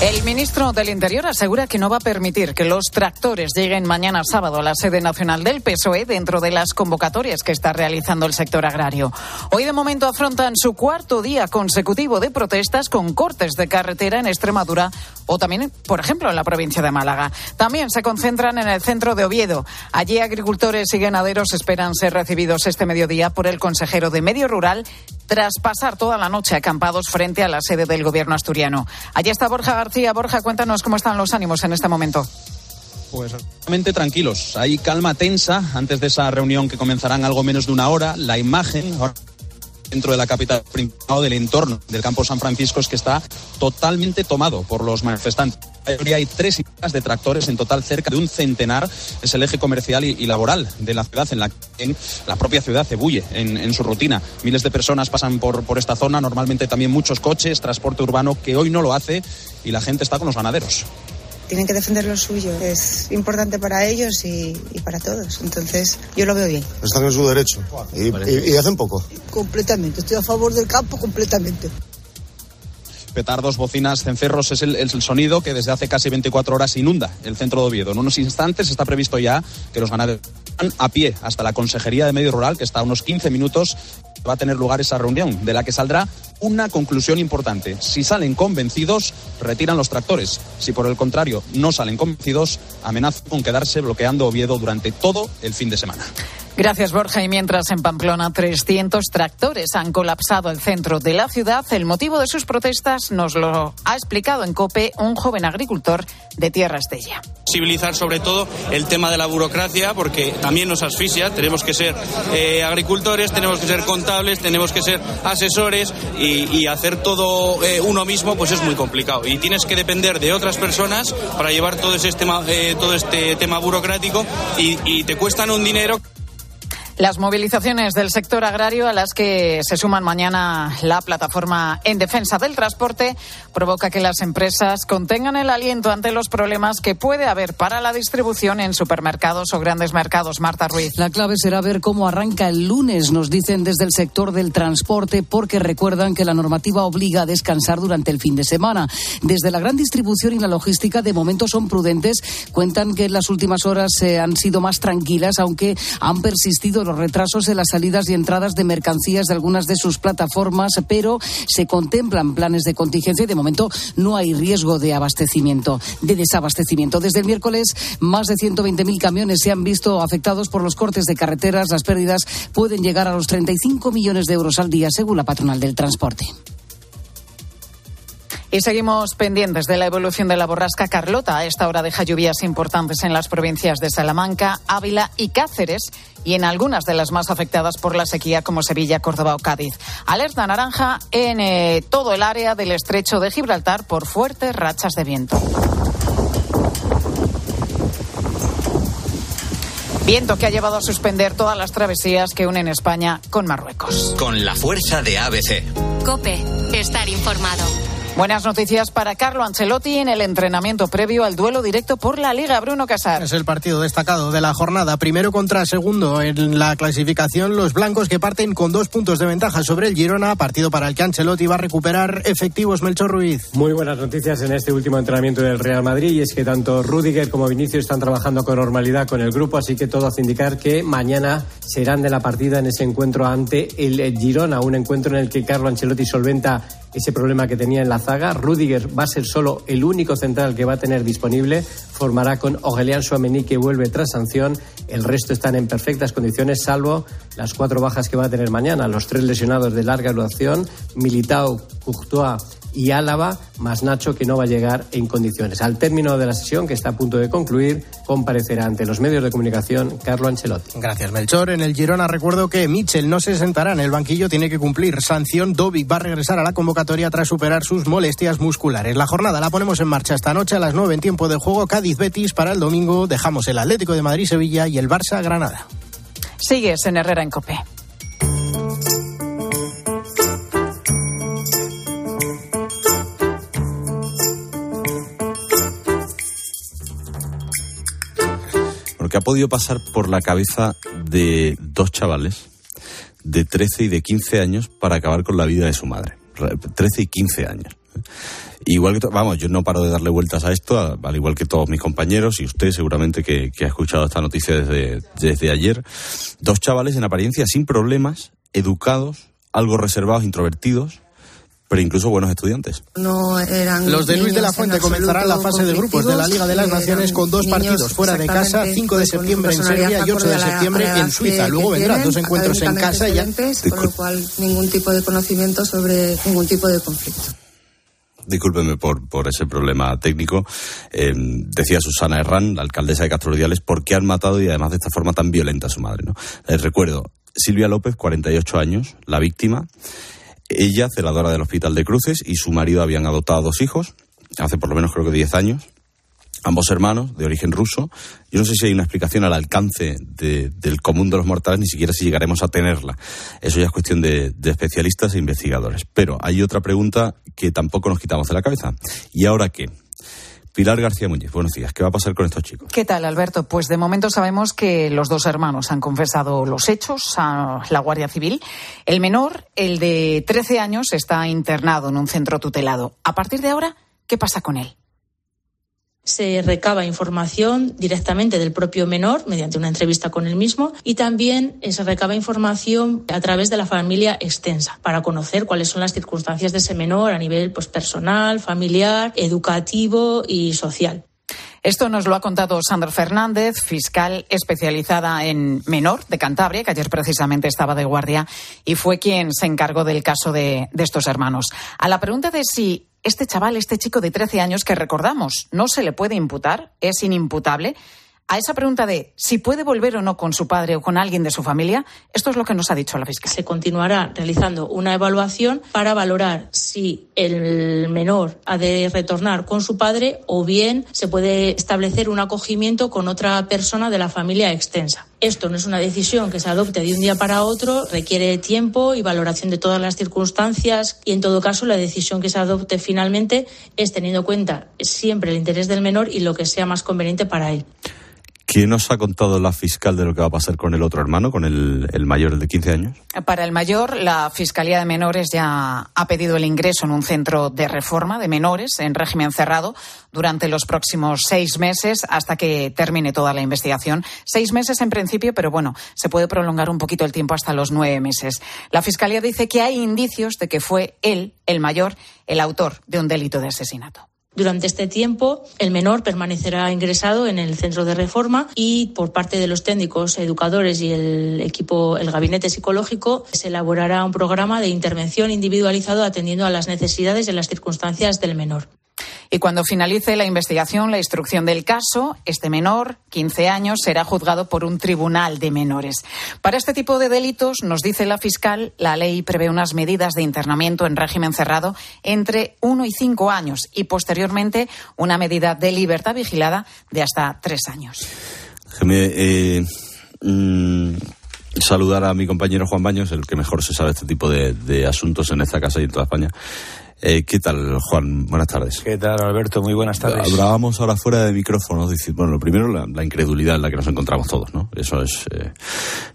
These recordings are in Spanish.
El ministro del Interior asegura que no va a permitir que los tractores lleguen mañana sábado a la sede nacional del PSOE dentro de las convocatorias que está realizando el sector agrario. Hoy de momento afrontan su cuarto día consecutivo de protestas con cortes de carretera en Extremadura o también, por ejemplo, en la provincia de Málaga. También se concentran en el centro de Oviedo. Allí agricultores y ganaderos esperan ser recibidos este mediodía por el consejero de Medio Rural tras pasar toda la noche acampados frente a la sede del gobierno asturiano. Allí está Borja García. Borja, cuéntanos cómo están los ánimos en este momento. Pues realmente tranquilos. Hay calma tensa antes de esa reunión que comenzará en algo menos de una hora. La imagen dentro de la capital o del entorno del campo San Francisco es que está totalmente tomado por los manifestantes. Hay tres hileras de tractores, en total cerca de un centenar. Es el eje comercial y, laboral de la ciudad, en la que la propia ciudad se bulle en, en, su rutina. Miles de personas pasan por, por esta zona, normalmente también muchos coches, transporte urbano, que hoy no lo hace, y la gente está con los ganaderos tienen que defender lo suyo. Es importante para ellos y, y, para todos. Entonces, yo lo veo bien. Están en su derecho. Y, y, y, hacen poco. Completamente. Estoy a favor del campo completamente. Petardos, bocinas, cencerros es el, el, sonido que desde hace casi 24 horas inunda el centro de Oviedo. En unos instantes está previsto ya que los ganaderos van a pie hasta la Consejería de Medio Rural, que está a unos 15 minutos va a tener lugar esa reunión, de la que saldrá una conclusión importante. Si salen convencidos, retiran los tractores. Si por el contrario no salen convencidos, amenazan con quedarse bloqueando Oviedo durante todo el fin de semana. Gracias, Borja. Y mientras en Pamplona 300 tractores han colapsado el centro de la ciudad, el motivo de sus protestas nos lo ha explicado en COPE un joven agricultor de Tierra Estella. Civilizar sobre todo el tema de la burocracia, porque también nos asfixia. Tenemos que ser eh, agricultores, tenemos que ser contables, tenemos que ser asesores y, y hacer todo eh, uno mismo, pues es muy complicado. Y tienes que depender de otras personas para llevar todo, ese tema, eh, todo este tema burocrático y, y te cuestan un dinero. Las movilizaciones del sector agrario a las que se suman mañana la plataforma en defensa del transporte provoca que las empresas contengan el aliento ante los problemas que puede haber para la distribución en supermercados o grandes mercados. Marta Ruiz. La clave será ver cómo arranca el lunes, nos dicen desde el sector del transporte, porque recuerdan que la normativa obliga a descansar durante el fin de semana. Desde la gran distribución y la logística, de momento son prudentes. Cuentan que en las últimas horas eh, han sido más tranquilas, aunque han persistido los retrasos en las salidas y entradas de mercancías de algunas de sus plataformas, pero se contemplan planes de contingencia y de momento no hay riesgo de abastecimiento, de desabastecimiento. Desde el miércoles, más de 120.000 camiones se han visto afectados por los cortes de carreteras. Las pérdidas pueden llegar a los 35 millones de euros al día, según la patronal del transporte. Y seguimos pendientes de la evolución de la borrasca Carlota. A esta hora deja lluvias importantes en las provincias de Salamanca, Ávila y Cáceres y en algunas de las más afectadas por la sequía como Sevilla, Córdoba o Cádiz. Alerta naranja en eh, todo el área del estrecho de Gibraltar por fuertes rachas de viento. Viento que ha llevado a suspender todas las travesías que unen España con Marruecos. Con la fuerza de ABC. Cope, estar informado. Buenas noticias para Carlo Ancelotti en el entrenamiento previo al duelo directo por la Liga. Bruno Casar. Es el partido destacado de la jornada. Primero contra segundo en la clasificación. Los blancos que parten con dos puntos de ventaja sobre el Girona. Partido para el que Ancelotti va a recuperar efectivos Melchor Ruiz. Muy buenas noticias en este último entrenamiento del Real Madrid. Y es que tanto Rudiger como Vinicius están trabajando con normalidad con el grupo. Así que todo hace indicar que mañana serán de la partida en ese encuentro ante el Girona. Un encuentro en el que Carlo Ancelotti solventa ese problema que tenía en la zaga. Rudiger va a ser solo el único central que va a tener disponible. Formará con Aurelian Suamení que vuelve tras sanción. El resto están en perfectas condiciones, salvo las cuatro bajas que va a tener mañana. Los tres lesionados de larga duración, Militao, Courtois y Álava, más Nacho que no va a llegar en condiciones. Al término de la sesión, que está a punto de concluir, comparecerá ante los medios de comunicación Carlo Ancelotti. Gracias, Melchor. En el Girona recuerdo que Michel no se sentará en el banquillo, tiene que cumplir sanción. Dovic va a regresar a la convocatoria tras superar sus molestias musculares. La jornada la ponemos en marcha esta noche a las 9 en tiempo de juego. Cádiz-Betis para el domingo. Dejamos el Atlético de Madrid-Sevilla y el Barça-Granada. Sigues en Herrera en Cope. Que ha podido pasar por la cabeza de dos chavales de 13 y de 15 años para acabar con la vida de su madre. 13 y 15 años. Igual que, vamos, yo no paro de darle vueltas a esto, al igual que todos mis compañeros y usted seguramente que, ha escuchado esta noticia desde, desde ayer. Dos chavales en apariencia sin problemas, educados, algo reservados, introvertidos, pero incluso buenos estudiantes. No eran Los de Luis de la Fuente comenzarán la fase de grupos de la Liga de las Naciones con dos partidos fuera de casa, 5 de septiembre en Serbia y 8 de septiembre en Suiza. Luego vendrán dos encuentros en casa ya. Con lo cual, ningún tipo de conocimiento sobre ningún tipo de conflicto. Discúlpeme por, por ese problema técnico. Eh, decía Susana Herrán, la alcaldesa de Castro Urdiales, por qué han matado y además de esta forma tan violenta a su madre. ¿no? Les recuerdo, Silvia López, 48 años, la víctima. Ella, celadora del Hospital de Cruces, y su marido habían adoptado dos hijos, hace por lo menos creo que 10 años. Ambos hermanos, de origen ruso. Yo no sé si hay una explicación al alcance del común de los mortales, ni siquiera si llegaremos a tenerla. Eso ya es cuestión de, de especialistas e investigadores. Pero hay otra pregunta que tampoco nos quitamos de la cabeza. ¿Y ahora qué? Pilar García Muñiz, buenos días. ¿Qué va a pasar con estos chicos? ¿Qué tal, Alberto? Pues de momento sabemos que los dos hermanos han confesado los hechos a la Guardia Civil. El menor, el de 13 años, está internado en un centro tutelado. A partir de ahora, ¿qué pasa con él? Se recaba información directamente del propio menor mediante una entrevista con él mismo y también se recaba información a través de la familia extensa para conocer cuáles son las circunstancias de ese menor a nivel pues, personal, familiar, educativo y social. Esto nos lo ha contado Sandra Fernández, fiscal especializada en menor de Cantabria, que ayer precisamente estaba de guardia y fue quien se encargó del caso de, de estos hermanos. A la pregunta de si este chaval, este chico de 13 años que recordamos, no se le puede imputar, es inimputable. A esa pregunta de si puede volver o no con su padre o con alguien de su familia, esto es lo que nos ha dicho la fiscal. Se continuará realizando una evaluación para valorar si el menor ha de retornar con su padre o bien se puede establecer un acogimiento con otra persona de la familia extensa. Esto no es una decisión que se adopte de un día para otro, requiere tiempo y valoración de todas las circunstancias y, en todo caso, la decisión que se adopte finalmente es teniendo en cuenta siempre el interés del menor y lo que sea más conveniente para él. ¿Qué nos ha contado la fiscal de lo que va a pasar con el otro hermano, con el, mayor, el de 15 años? Para el mayor, la Fiscalía de Menores ya ha pedido el ingreso en un centro de reforma de menores en régimen cerrado durante los próximos seis meses hasta que termine toda la investigación. Seis meses en principio, pero bueno, se puede prolongar un poquito el tiempo hasta los nueve meses. La Fiscalía dice que hay indicios de que fue él, el mayor, el autor de un delito de asesinato. Durante este tiempo, el menor permanecerá ingresado en el centro de reforma y por parte de los técnicos, educadores y el equipo, el gabinete psicológico, se elaborará un programa de intervención individualizado atendiendo a las necesidades y las circunstancias del menor. Y cuando finalice la investigación, la instrucción del caso, este menor, 15 años, será juzgado por un tribunal de menores. Para este tipo de delitos, nos dice la fiscal, la ley prevé unas medidas de internamiento en régimen cerrado entre uno y cinco años y posteriormente una medida de libertad vigilada de hasta tres años. Eh, mm, saludar a mi compañero Juan Baños, el que mejor se sabe este tipo de asuntos en esta casa y en toda España. Eh, ¿Qué tal, Juan? Buenas tardes. ¿Qué tal, Alberto? Muy buenas tardes. Hablábamos ahora fuera de micrófono. bueno, lo primero, la, incredulidad en la que nos encontramos todos, ¿no? Eso es, eh,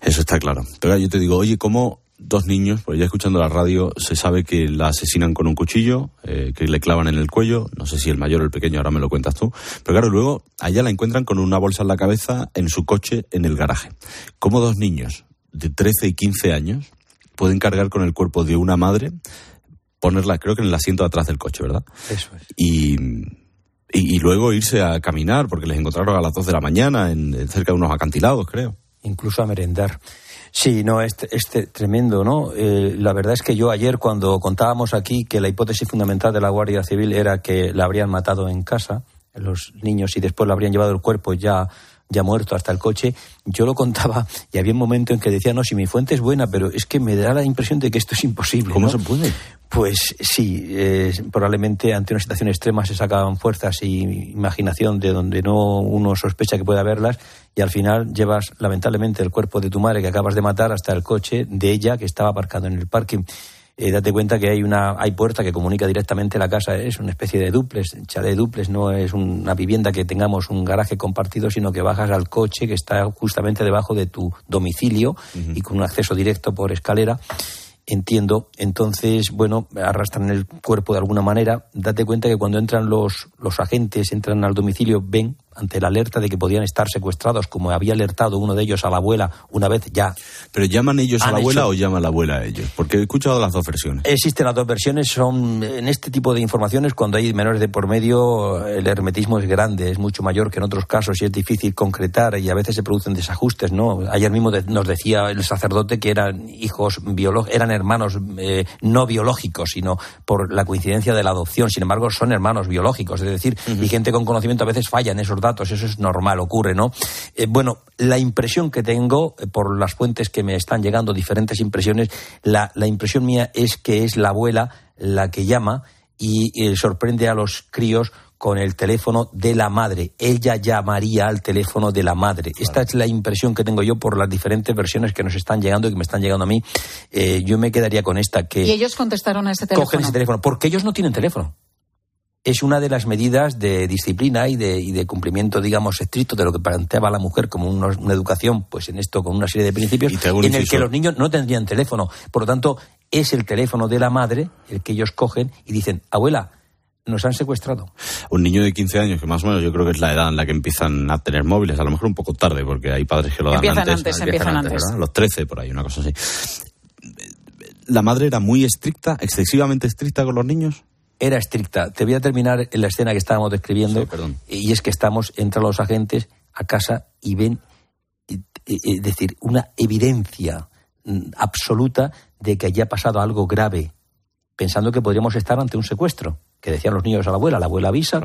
eso está claro. Pero yo te digo, oye, ¿cómo dos niños, pues ya escuchando la radio, se sabe que la asesinan con un cuchillo, eh, que le clavan en el cuello, no sé si el mayor o el pequeño, ahora me lo cuentas tú, pero claro, luego allá la encuentran con una bolsa en la cabeza en su coche en el garaje. ¿Cómo dos niños de 13 y 15 años pueden cargar con el cuerpo de una madre ponerla, creo que en el asiento de atrás del coche, ¿verdad? Eso es. Y, y, luego irse a caminar, porque les encontraron a las 2 de la mañana en, cerca de unos acantilados, creo. Incluso a merendar. Sí, no, es, este tremendo, ¿no? Eh, la verdad es que yo ayer cuando contábamos aquí que la hipótesis fundamental de la Guardia Civil era que la habrían matado en casa, los niños, y después la habrían llevado el cuerpo ya ya muerto hasta el coche, yo lo contaba y había un momento en que decía, no, si mi fuente es buena, pero es que me da la impresión de que esto es imposible. ¿Cómo se puede? Pues sí, probablemente ante una situación extrema se sacan fuerzas y imaginación de donde no uno sospecha que pueda haberlas y al final llevas lamentablemente el cuerpo de tu madre que acabas de matar hasta el coche de ella que estaba aparcado en el parking. Eh, date cuenta que hay una hay puerta que comunica directamente la casa, es una especie de duples, chalet duples, no es una vivienda que tengamos un garaje compartido, sino que bajas al coche que está justamente debajo de tu domicilio y con un acceso directo por escalera. Entiendo. Entonces, bueno, arrastran el cuerpo de alguna manera. Date cuenta que cuando entran los, los agentes, entran al domicilio, ven ante la alerta de que podían estar secuestrados, como había alertado uno de ellos a la abuela una vez ya. ¿Pero llaman ellos a la abuela o llama la abuela a ellos? Porque he escuchado las dos versiones. Existen las dos versiones. Son en este tipo de informaciones, cuando hay menores de por medio, el hermetismo es grande, es mucho mayor que en otros casos y es difícil concretar y a veces se producen desajustes, ¿no? Ayer mismo nos decía el sacerdote que eran hijos biológicos, eran hermanos eh, no biológicos, sino por la coincidencia de la adopción. Sin embargo, son hermanos biológicos, es decir, y gente con conocimiento a veces falla en esos datos, eso es normal, ocurre, ¿no? Eh, bueno, la impresión que tengo, eh, por las fuentes que me están llegando, diferentes impresiones, la, impresión mía es que es la abuela la que llama y eh, sorprende a los críos con el teléfono de la madre. Ella llamaría al teléfono de la madre. Esta es la impresión que tengo yo por las diferentes versiones que nos están llegando y que me están llegando a mí. yo me quedaría con esta que... Y ellos contestaron a ese teléfono. Cogen ese teléfono, porque ellos no tienen teléfono es una de las medidas de disciplina y de, y de, cumplimiento, digamos, estricto de lo que planteaba la mujer como una, educación, pues en esto con una serie de principios, en el que los niños no tendrían teléfono. Por lo tanto, es el teléfono de la madre el que ellos cogen y dicen, abuela, nos han secuestrado. Un niño de 15 años, que más o menos yo creo que es la edad en la que empiezan a tener móviles, a lo mejor un poco tarde, porque hay padres que lo dan empiezan antes. empiezan antes, Los 13 por ahí, una cosa así. ¿La madre era muy estricta, excesivamente estricta con los niños? Era estricta. Te voy a terminar en la escena que estábamos describiendo. y es que estamos, entran los agentes a casa y ven, es decir, una evidencia mm, absoluta de que haya pasado algo grave, pensando que podríamos estar ante un secuestro, que decían los niños a la abuela, la abuela avisa,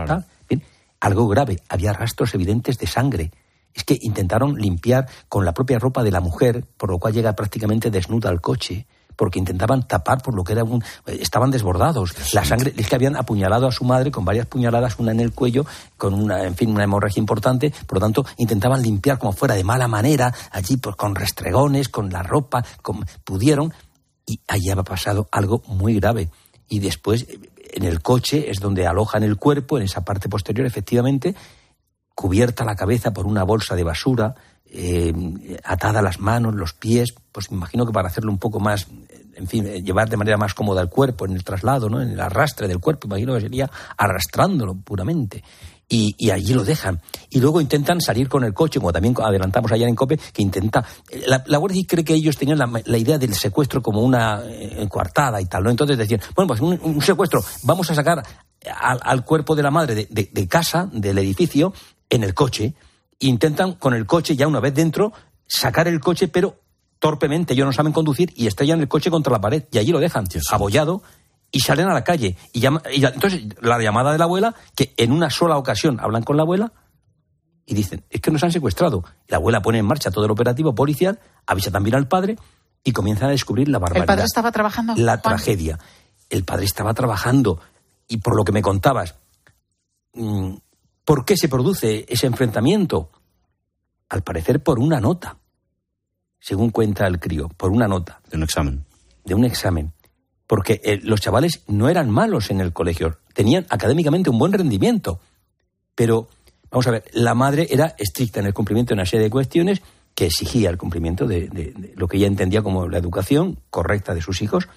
algo grave, había rastros evidentes de sangre. Es que intentaron limpiar con la propia ropa de la mujer, por lo cual llega prácticamente desnuda al coche porque intentaban tapar por lo que era un... Estaban desbordados. La sangre, es que habían apuñalado a su madre con varias puñaladas, una en el cuello, con una, en fin, una hemorragia importante, por lo tanto, intentaban limpiar como fuera de mala manera, allí pues con restregones, con la ropa, con, pudieron, y allí había pasado algo muy grave. Y después, en el coche, es donde alojan el cuerpo, en esa parte posterior, efectivamente, cubierta la cabeza por una bolsa de basura, eh, atada las manos, los pies, pues me imagino que para hacerlo un poco más, en fin, eh, llevar de manera más cómoda el cuerpo en el traslado, ¿no? en el arrastre del cuerpo, imagino que sería arrastrándolo puramente. Y, allí lo dejan. Y luego intentan salir con el coche, como también adelantamos ayer en COPE, que intenta... La, la Guardia cree que ellos tenían la, idea del secuestro como una eh, coartada y tal, ¿no? Entonces decían, bueno, pues un, secuestro, vamos a sacar al, cuerpo de la madre de casa, del edificio, en el coche, intentan con el coche, ya una vez dentro, sacar el coche, pero torpemente, ellos no saben conducir y estrellan el coche contra la pared y allí lo dejan, abollado, y salen a la calle. Y, entonces la llamada de la abuela, que en una sola ocasión hablan con la abuela y dicen, es que nos han secuestrado. la abuela pone en marcha todo el operativo policial, avisa también al padre y comienzan a descubrir la barbaridad. ¿El padre estaba trabajando? La tragedia. El padre estaba trabajando y por lo que me contabas, mm, ¿Por qué se produce ese enfrentamiento? Al parecer por una nota, según cuenta el crío, por una nota. De un examen. De un examen. Porque eh, los chavales no eran malos en el colegio, tenían académicamente un buen rendimiento. Pero, vamos a ver, la madre era estricta en el cumplimiento de una serie de cuestiones que exigía el cumplimiento de lo que ella entendía como la educación correcta de sus hijos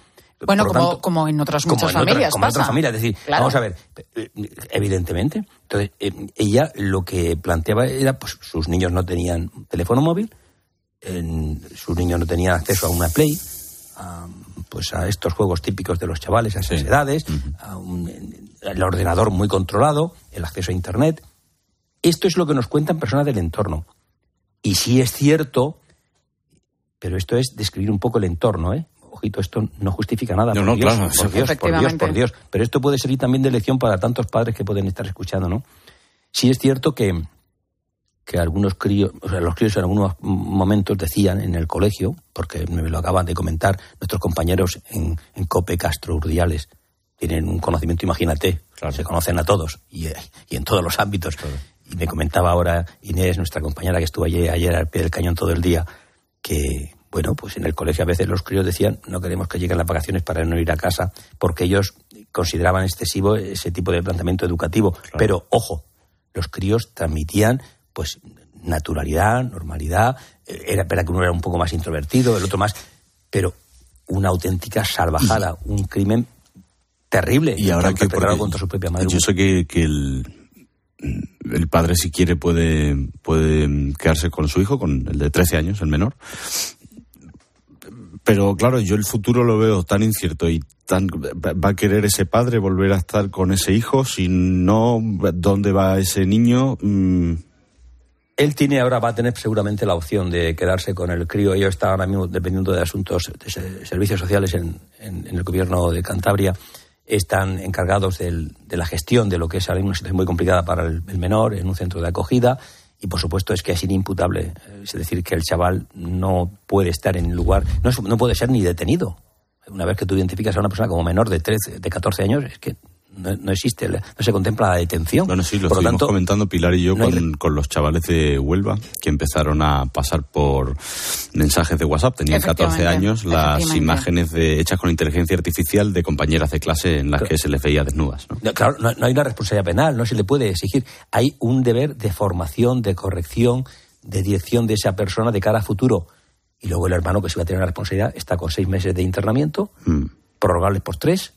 bueno, como, como en otras muchas familias. como en otras familias. Es decir, vamos a ver, evidentemente. Entonces, eh, ella lo que planteaba era, pues sus niños no tenían teléfono móvil, sus niños no tenían acceso a una Play, a, pues a estos juegos típicos de los chavales a esas edades, a el ordenador muy controlado, el acceso a Internet. Esto es lo que nos cuentan personas del entorno. Y sí es cierto, pero esto es describir un poco el entorno, ¿eh? ojito, esto no justifica nada. por, Dios, por, Dios, por Dios, por Dios. Pero esto puede servir también de lección para tantos padres que pueden estar escuchando, ¿no? Sí es cierto que, que algunos críos, o sea, los críos en algunos momentos decían en el colegio, porque me lo acaban de comentar nuestros compañeros en, en COPE Castro Urdiales, tienen un conocimiento, imagínate, se conocen a todos y, y en todos los ámbitos. Y me comentaba ahora Inés, nuestra compañera que estuvo ayer, ayer al pie del cañón todo el día, que Bueno, pues en el colegio a veces los críos decían no queremos que lleguen las vacaciones para no ir a casa, porque ellos consideraban excesivo ese tipo de planteamiento educativo. Pero ojo, los críos transmitían pues naturalidad, normalidad, eh, era verdad que uno era un poco más introvertido, el otro más, pero una auténtica salvajada, un crimen terrible y ahora que contra su propia madre. yo sé que, que el, el padre si quiere puede puede quedarse con su hijo con el de 13 años el menor pero claro yo el futuro lo veo tan incierto y tan va a querer ese padre volver a estar con ese hijo si no dónde va ese niño Mm, Él tiene ahora, va a tener seguramente la opción de quedarse con el crío. Ellos están ahora mismo dependiendo de asuntos de se- servicios sociales en, el gobierno de Cantabria. Están encargados del- de la gestión de lo que es una situación muy complicada para el, menor en un centro de acogida. Y por supuesto es que es inimputable. eh, Es decir, que el chaval no puede estar en lugar, no, es- no puede ser ni detenido. Una vez que tú identificas a una persona como menor de 13, de 14 años, es que no, no existe, la- no se contempla la detención. Bueno, sí, lo por estuvimos tanto, comentando Pilar y yo no con, con los chavales de Huelva que empezaron a pasar por mensajes de WhatsApp. Tenían 14 Efectivamente, años las imágenes de, hechas con inteligencia artificial de compañeras de clase en las que se les veía desnudas. ¿no? No, claro, no, no hay una responsabilidad penal, no se le puede exigir. Hay un deber de formación, de corrección, de dirección de esa persona de cara a futuro. Y luego el hermano que se va a tener la responsabilidad está con seis meses de internamiento, Mm. prorrogables por tres,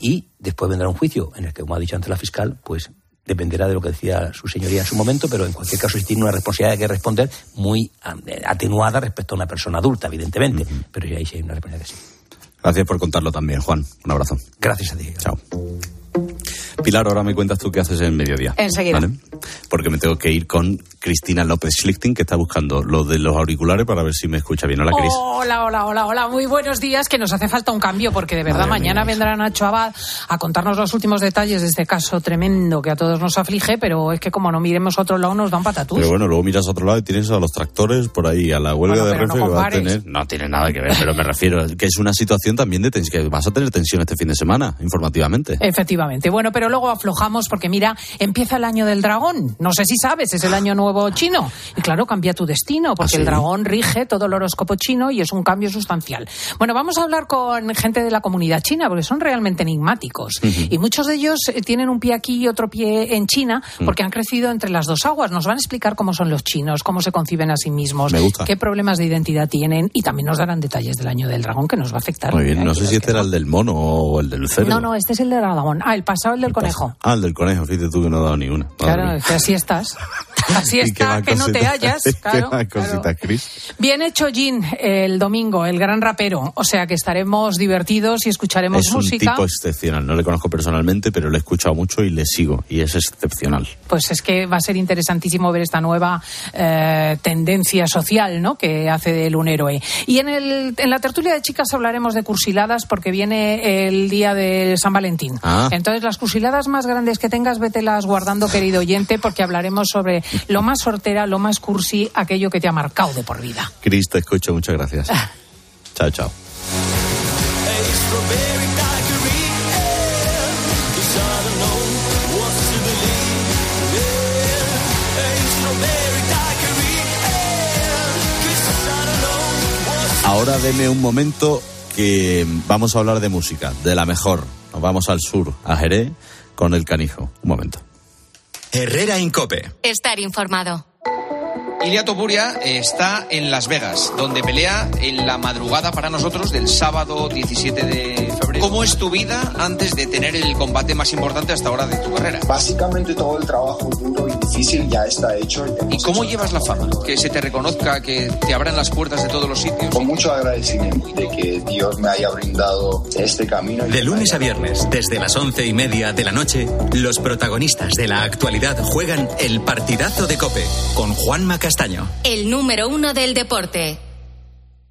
y después vendrá un juicio en el que, como ha dicho antes la fiscal, pues dependerá de lo que decía su señoría en su momento, pero en cualquier caso tiene una responsabilidad que responder muy ah, atenuada respecto a una persona adulta, evidentemente. Pero ya ahí sí hay una responsabilidad que sí. Gracias por contarlo también, Juan. Un abrazo. Gracias a ti. Chao. Pilar, ahora me cuentas tú qué haces en mediodía. Enseguida. ¿vale? Porque me tengo que ir con Cristina López Schlichting, que está buscando lo de los auriculares para ver si me escucha bien. Hola, Cris. Hola, hola, hola, hola. Muy buenos días, que nos hace falta un cambio, porque de verdad Madre mañana vendrá Nacho Abad a contarnos los últimos detalles de este caso tremendo que a todos nos aflige, pero es que como no miremos a otro lado nos da un patatús. Pero bueno, luego miras a otro lado y tienes a los tractores por ahí, a la huelga Bueno, de pero no Renfe que va a tener. No tiene nada que ver, pero me refiero que es una situación también de tensión, que vas a tener tensión este fin de semana, informativamente. Efectivamente. Bueno, pero luego aflojamos porque mira, empieza el año del dragón. No sé si sabes, es el año nuevo chino. Y claro, cambia tu destino porque ¿Ah, sí? el dragón rige todo el horóscopo chino y es un cambio sustancial. Bueno, vamos a hablar con gente de la comunidad china porque son realmente enigmáticos. Y muchos de ellos eh, tienen un pie aquí y otro pie en China porque han crecido entre las dos aguas. Nos van a explicar cómo son los chinos, cómo se conciben a sí mismos, qué problemas de identidad tienen y también nos darán detalles del año del dragón que nos va a afectar. Muy bien, ¿eh? no sé si este era el del mono o el del cerdo. No, no, este es el del dragón. Ah, el pasado el del conejo. Ah, el del conejo, fíjate tú que no he dado ni una. Madre Claro, mía. que así estás. Así está, que no te hallas. Claro, más claro. Bien hecho, Jin, el domingo, el gran rapero. O sea que estaremos divertidos y escucharemos Es un música. tipo excepcional, no le conozco personalmente, pero le he escuchado mucho y le sigo, y es excepcional. Pues es que va a ser interesantísimo ver esta nueva eh, tendencia social ¿no? que hace de él un héroe. Y en, el, en la tertulia de chicas hablaremos de cursiladas porque viene el día de San Valentín. Ah. Entonces, las cursiladas más grandes que tengas, vételas guardando, querido oyente, porque hablaremos sobre lo más sortera, lo más cursi, aquello que te ha marcado de por vida. Cris, te escucho, muchas gracias. chao, chao. Ahora deme un momento que vamos a hablar de música, de la mejor. Nos vamos al sur, a Jerez, con el canijo. Un momento. Herrera Incope. Estar informado. Ilia Topuria está en Las Vegas, donde pelea en la madrugada para nosotros del sábado 17 de febrero. ¿Cómo es tu vida antes de tener el combate más importante hasta ahora de tu carrera? Básicamente todo el trabajo duro y difícil ya está hecho. ¿Y cómo llevas la fama? Que se te reconozca, que te abran las puertas de todos los sitios. Con mucho agradecimiento de que Dios me haya brindado este camino. De lunes a viernes, desde las once y media de la noche, los protagonistas de la actualidad juegan el partidazo de Cope con Juanma Castaño. El número uno del deporte.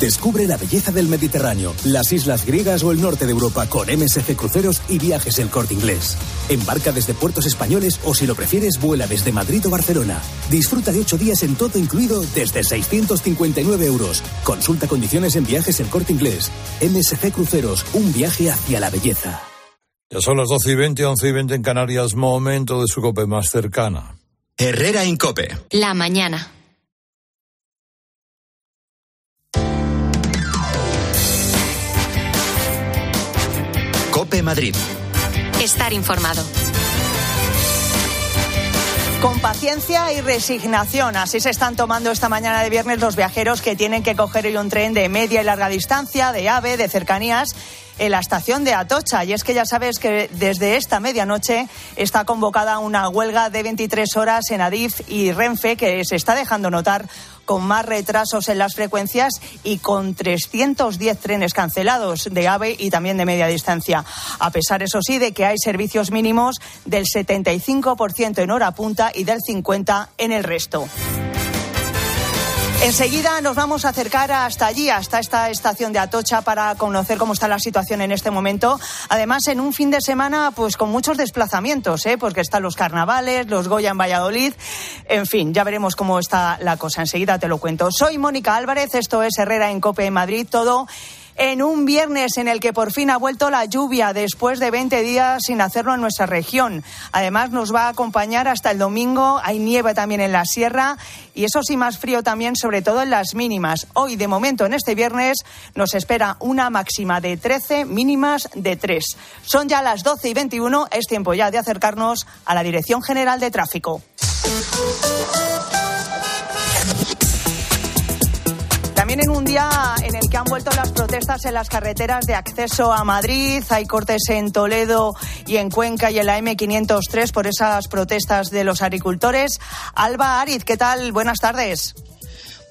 Descubre la belleza del Mediterráneo, las islas griegas o el norte de Europa con MSC Cruceros y Viajes El Corte Inglés. Embarca desde puertos españoles o si lo prefieres vuela desde Madrid o Barcelona. Disfruta de ocho días en todo incluido desde 659 euros. Consulta condiciones en Viajes El Corte Inglés. MSC Cruceros, un viaje hacia la belleza. Ya son las 12 y 20, 11 y 20 en Canarias, momento de su cope más cercana. Herrera Incope. La mañana. Cope Madrid. Estar informado. Con paciencia y resignación, así se están tomando esta mañana de viernes los viajeros que tienen que coger hoy un tren de media y larga distancia, de AVE, de cercanías en la estación de Atocha. Y es que ya sabes que desde esta medianoche está convocada una huelga de 23 horas en Adif y Renfe que se está dejando notar con más retrasos en las frecuencias y con 310 trenes cancelados de AVE y también de media distancia. A pesar, eso sí, de que hay servicios mínimos del 75% en hora punta y del 50% en el resto. Enseguida nos vamos a acercar hasta allí, hasta esta estación de Atocha, para conocer cómo está la situación en este momento. Además, en un fin de semana, pues con muchos desplazamientos, ¿eh? porque están los carnavales, los Goya en Valladolid. En fin, ya veremos cómo está la cosa. Enseguida te lo cuento. Soy Mónica Álvarez, esto es Herrera en Cope en Madrid. Todo en un viernes en el que por fin ha vuelto la lluvia después de 20 días sin hacerlo en nuestra región. Además nos va a acompañar hasta el domingo. Hay nieve también en la sierra y eso sí más frío también, sobre todo en las mínimas. Hoy, de momento, en este viernes, nos espera una máxima de 13, mínimas de 3. Son ya las 12 y 21, es tiempo ya de acercarnos a la Dirección General de Tráfico. También en un día en el que han vuelto las protestas en las carreteras de acceso a Madrid, hay cortes en Toledo y en Cuenca y en la M503 por esas protestas de los agricultores. Alba Ariz, ¿qué tal? Buenas tardes.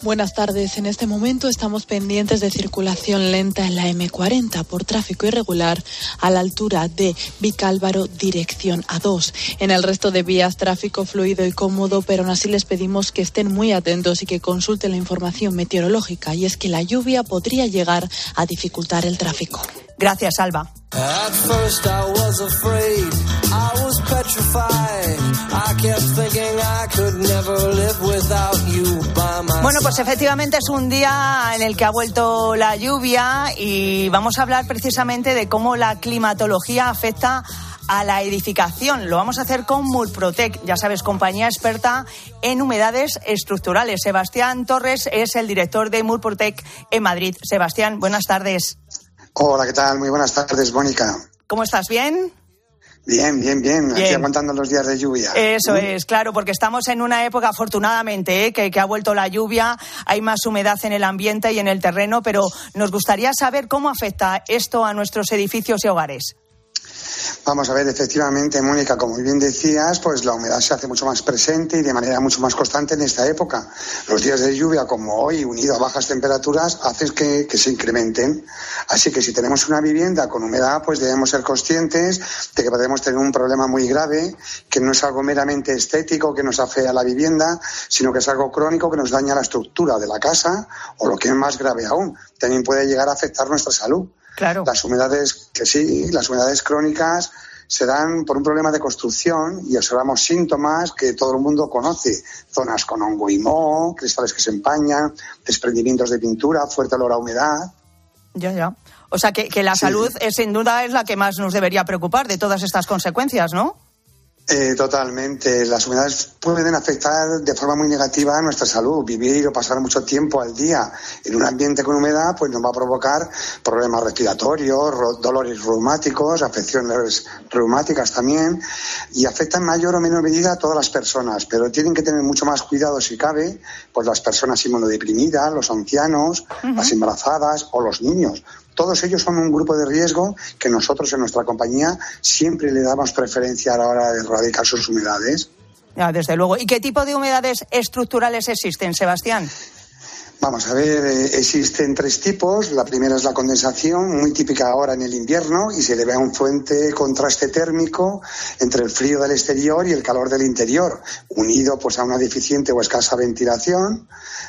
Buenas tardes. En este momento estamos pendientes de circulación lenta en la M40 por tráfico irregular a la altura de Vicálvaro, dirección A2. En el resto de vías, tráfico fluido y cómodo, pero aún así les pedimos que estén muy atentos y que consulten la información meteorológica. Y es que la lluvia podría llegar a dificultar el tráfico. Gracias, Alba. Bueno, pues efectivamente es un día en el que ha vuelto la lluvia y vamos a hablar precisamente de cómo la climatología afecta a la edificación. Lo vamos a hacer con Mulprotec, ya sabes, compañía experta en humedades estructurales. Sebastián Torres es el director de Mulprotec en Madrid. Sebastián, buenas tardes. Hola, ¿qué tal? Muy buenas tardes, Mónica. ¿Cómo estás? ¿Bien? Bien, bien, bien, Aquí aguantando los días de lluvia. Eso es, claro, porque estamos en una época, afortunadamente, ¿eh? que, que ha vuelto la lluvia, hay más humedad en el ambiente y en el terreno, pero nos gustaría saber cómo afecta esto a nuestros edificios y hogares. Vamos a ver, efectivamente, Mónica, como bien decías, pues la humedad se hace mucho más presente y de manera mucho más constante en esta época. Los días de lluvia, como hoy, unido a bajas temperaturas, hacen que, se incrementen. Así que si tenemos una vivienda con humedad, pues debemos ser conscientes de que podemos tener un problema muy grave, que no es algo meramente estético que nos afea la vivienda, sino que es algo crónico que nos daña la estructura de la casa o lo que es más grave aún, también puede llegar a afectar nuestra salud. Claro. Las humedades, que sí, las humedades crónicas se dan por un problema de construcción y observamos síntomas que todo el mundo conoce. Zonas con hongo y moho, cristales que se empañan, desprendimientos de pintura, fuerte olor a humedad. Ya, ya. O sea que, que la salud sin duda es la que más nos debería preocupar de todas estas consecuencias, ¿no? Eh, totalmente. Las humedades pueden afectar de forma muy negativa a nuestra salud. Vivir o pasar mucho tiempo al día en un ambiente con humedad pues nos va a provocar problemas respiratorios, dolores reumáticos, afecciones reumáticas también y afecta en mayor o menor medida a todas las personas, pero tienen que tener mucho más cuidado si cabe pues las personas inmunodeprimidas, los ancianos, las embarazadas o los niños todos ellos son un grupo de riesgo que nosotros en nuestra compañía siempre le damos preferencia a la hora de erradicar sus humedades. Desde luego. ¿Y qué tipo de humedades estructurales existen, Sebastián? Vamos a ver, eh, existen tres tipos. La primera es la condensación, muy típica ahora en el invierno, y se debe a un fuente contraste térmico entre el frío del exterior y el calor del interior, unido pues a una deficiente o escasa ventilación.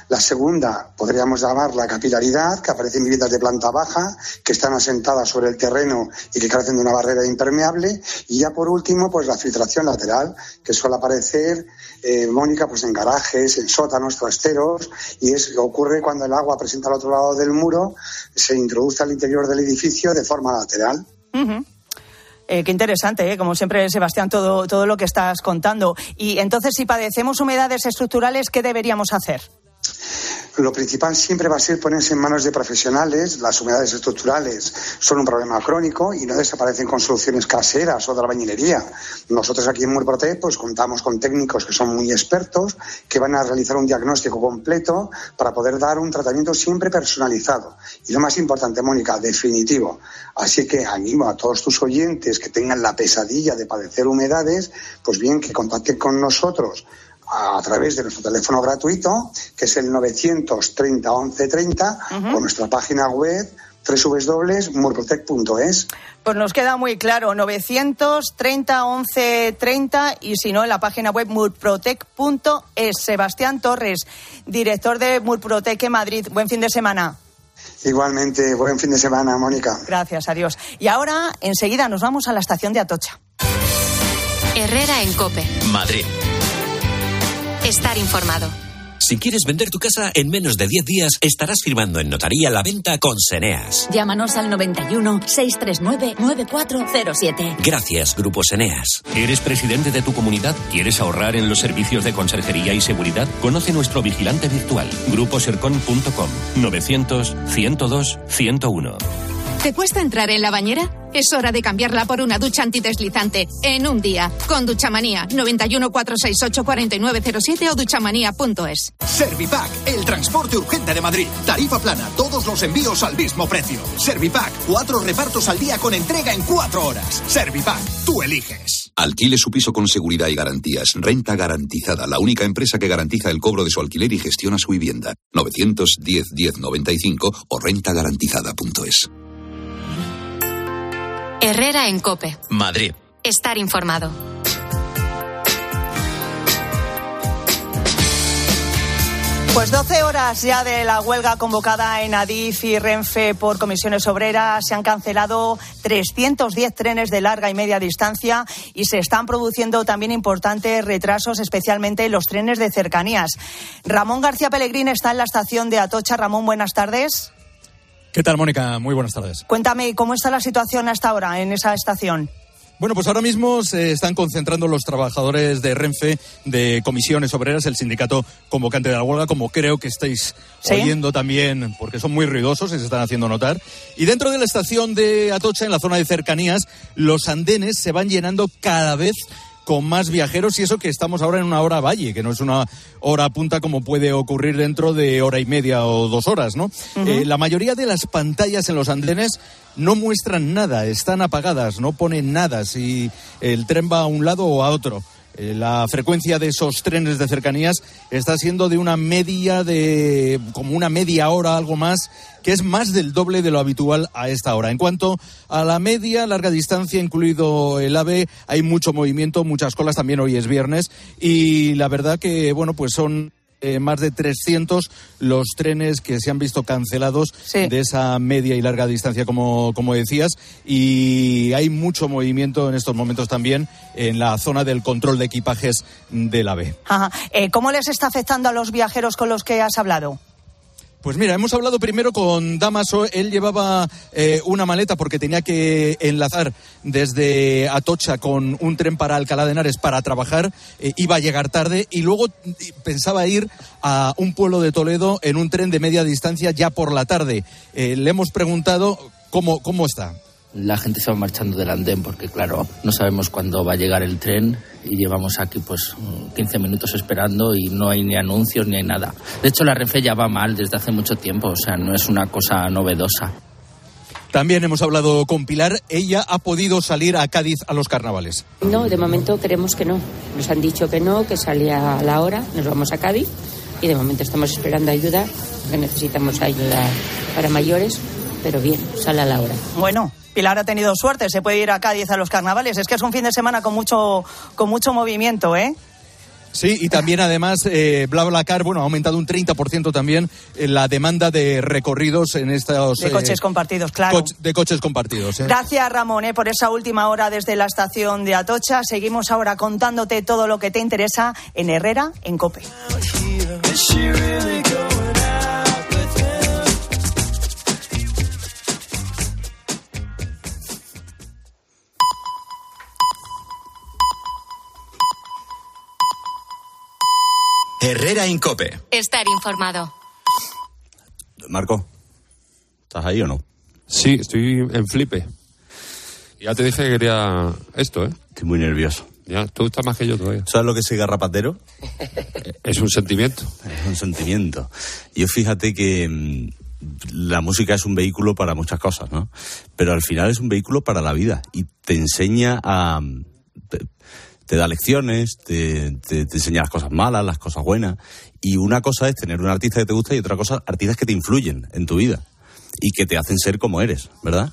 La segunda podríamos llamar la capilaridad, que aparece en viviendas de planta baja, que están asentadas sobre el terreno y que carecen de una barrera impermeable. Y ya por último, pues la filtración lateral, que suele aparecer, eh, Mónica, pues en garajes, en sótanos, trasteros, y es ocurre cuando el agua presenta al otro lado del muro, se introduce al interior del edificio de forma lateral. Eh, qué interesante, ¿eh? como siempre, Sebastián, todo, todo lo que estás contando. Y entonces, si padecemos humedades estructurales, ¿qué deberíamos hacer? Lo principal siempre va a ser ponerse en manos de profesionales. Las humedades estructurales son un problema crónico y no desaparecen con soluciones caseras o de albañilería. Nosotros aquí en Murprotec pues contamos con técnicos que son muy expertos que van a realizar un diagnóstico completo para poder dar un tratamiento siempre personalizado. Y lo más importante, Mónica, definitivo. Así que animo a todos tus oyentes que tengan la pesadilla de padecer humedades, pues bien, que contacten con nosotros a través de nuestro teléfono gratuito, que es el 930 1130, o nuestra página web www.murprotec.es. Pues nos queda muy claro, 930 11 30 y si no en la página web murprotec.es. Sebastián Torres, director de Murprotec en Madrid. Buen fin de semana. Igualmente, buen fin de semana, Mónica. Gracias, adiós. Y ahora, enseguida, nos vamos a la estación de Atocha. Herrera en Cope. Madrid. Estar informado. Si quieres vender tu casa en menos de 10 días, estarás firmando en notaría la venta con Seneas. Llámanos al 91 639 9407. Gracias, Grupo Seneas. ¿Eres presidente de tu comunidad? ¿Quieres ahorrar en los servicios de conserjería y seguridad? Conoce nuestro vigilante virtual, gruposercon.com 900 102 101. ¿Te cuesta entrar en la bañera? Es hora de cambiarla por una ducha antideslizante en un día. Con Duchamanía 91 468 4907 o duchamanía.es. Servipack, el transporte urgente de Madrid. Tarifa plana, todos los envíos al mismo precio. Servipack, cuatro repartos al día con entrega en cuatro horas. Servipack, tú eliges. Alquile su piso con seguridad y garantías. Renta garantizada, la única empresa que garantiza el cobro de su alquiler y gestiona su vivienda. 910 1095 o rentagarantizada.es. Herrera en Cope. Madrid. Estar informado. Pues 12 horas ya de la huelga convocada en Adif y Renfe por comisiones obreras. Se han cancelado 310 trenes de larga y media distancia y se están produciendo también importantes retrasos, especialmente en los trenes de cercanías. Ramón García Pellegrín está en la estación de Atocha. Ramón, buenas tardes. ¿Qué tal, Mónica? Muy buenas tardes. Cuéntame, ¿cómo está la situación hasta ahora en esa estación? Bueno, pues ahora mismo se están concentrando los trabajadores de Renfe, de comisiones obreras, el sindicato convocante de la huelga, como creo que estáis ¿Sí? oyendo también, porque son muy ruidosos y se están haciendo notar. Y dentro de la estación de Atocha, en la zona de cercanías, los andenes se van llenando cada vez con más viajeros y eso que estamos ahora en una hora valle, que no es una hora punta como puede ocurrir dentro de hora y media o dos horas, ¿no? Eh, la mayoría de las pantallas en los andenes no muestran nada, están apagadas, no ponen nada si el tren va a un lado o a otro. Eh, La frecuencia de esos trenes de cercanías está siendo de una media de como una media hora, algo más, que es más del doble de lo habitual a esta hora. En cuanto a la media, larga distancia, incluido el AVE, hay mucho movimiento, muchas colas, también hoy es viernes, y la verdad que, bueno, pues son eh, más de 300 los trenes que se han visto cancelados de esa media y larga distancia, como, como decías, y hay mucho movimiento en estos momentos también en la zona del control de equipajes del AVE. Ajá. Eh, ¿Cómo les está afectando a los viajeros con los que has hablado? Pues mira, hemos hablado primero con Damaso. Él llevaba eh, una maleta porque tenía que enlazar desde Atocha con un tren para Alcalá de Henares para trabajar. Eh, iba a llegar tarde y luego pensaba ir a un pueblo de Toledo en un tren de media distancia ya por la tarde. Eh, le hemos preguntado cómo, cómo está. La gente se va marchando del andén porque, claro, no sabemos cuándo va a llegar el tren y llevamos aquí pues 15 minutos esperando y no hay ni anuncios ni hay nada. De hecho, la Renfe ya va mal desde hace mucho tiempo, o sea, no es una cosa novedosa. También hemos hablado con Pilar. Ella ha podido salir a Cádiz a los carnavales. No, de momento creemos que no. Nos han dicho que no, que salía a la hora. Nos vamos a Cádiz y de momento estamos esperando ayuda, que necesitamos ayuda para mayores, pero bien, sale a la hora. Bueno, Pilar ha tenido suerte, se puede ir a Cádiz a los carnavales. Es que es un fin de semana con mucho, con mucho movimiento, ¿eh? Sí, y también además eh, BlaBlaCar, bueno, ha aumentado un 30% también en la demanda de recorridos en estos... De coches eh, compartidos, claro. coch- de coches compartidos. ¿eh? Gracias, Ramón, eh, por esa última hora desde la estación de Atocha. Seguimos ahora contándote todo lo que te interesa en Herrera, en COPE. Herrera Incope. Estar informado. Marco, ¿estás ahí o no? Sí, estoy en flipe. Ya te dije que quería esto, ¿eh? Estoy muy nervioso. Ya, tú estás más que yo todavía. ¿Sabes lo que es el garrapatero? Es un sentimiento. Es un sentimiento. Yo fíjate que mm, la música es un vehículo para muchas cosas, ¿no? Pero al final es un vehículo para la vida y te enseña a... Te, da lecciones, te, te- te enseña las cosas malas, las cosas buenas. Y una cosa es tener un artista que te gusta y otra cosa, artistas que te influyen en tu vida y que te hacen ser como eres, ¿verdad?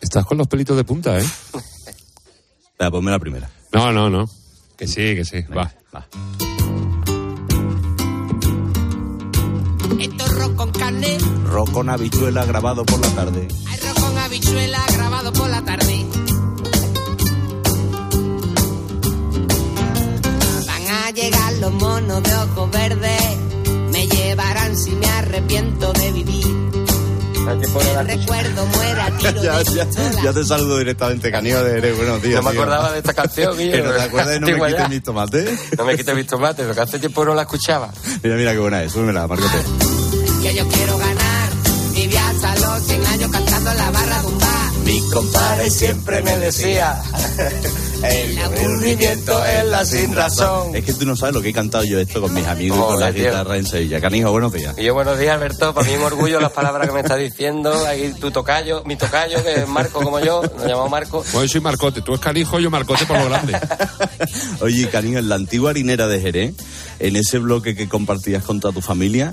Estás con los pelitos de punta, ¿eh? Venga, ponme la primera. No, no, no. Que sí, que sí. Va. Esto es rock con carne, Rock con habichuela grabado por la tarde. hay rock con habichuela grabado por la tarde. Los monos de ojos verdes, me llevarán si me arrepiento de vivir. El recuerdo muera tiro ya, de ya, te saludo directamente, Canillo de Eres. Buenos días. No me tío. acordaba de esta canción, Guillo. Pero te acuerdas de No me quites mis tomates. No me quites mis tomates, porque hace tiempo no la escuchaba. Mira, mira qué buena es. Súbemela, Marcote. Que yo quiero ganar, viví hasta los 100 años cantando en la barra de un bar. Mi compadre siempre me decía, el aburrimiento es la sin razón. Es que tú no sabes lo que he cantado yo esto con mis amigos y con la guitarra en Sevilla. Canijo, buenos días. Y yo, buenos días, Alberto. Para mí un orgullo las palabras que me estás diciendo. Ahí tu tocayo, mi tocayo, que es Marco como yo, nos llamamos Marco. Pues yo soy Marcote. Tú es canijo, yo Marcote por lo grande. Oye, Canijo, en la antigua harinera de Jerez, en ese bloque que compartías con toda tu familia,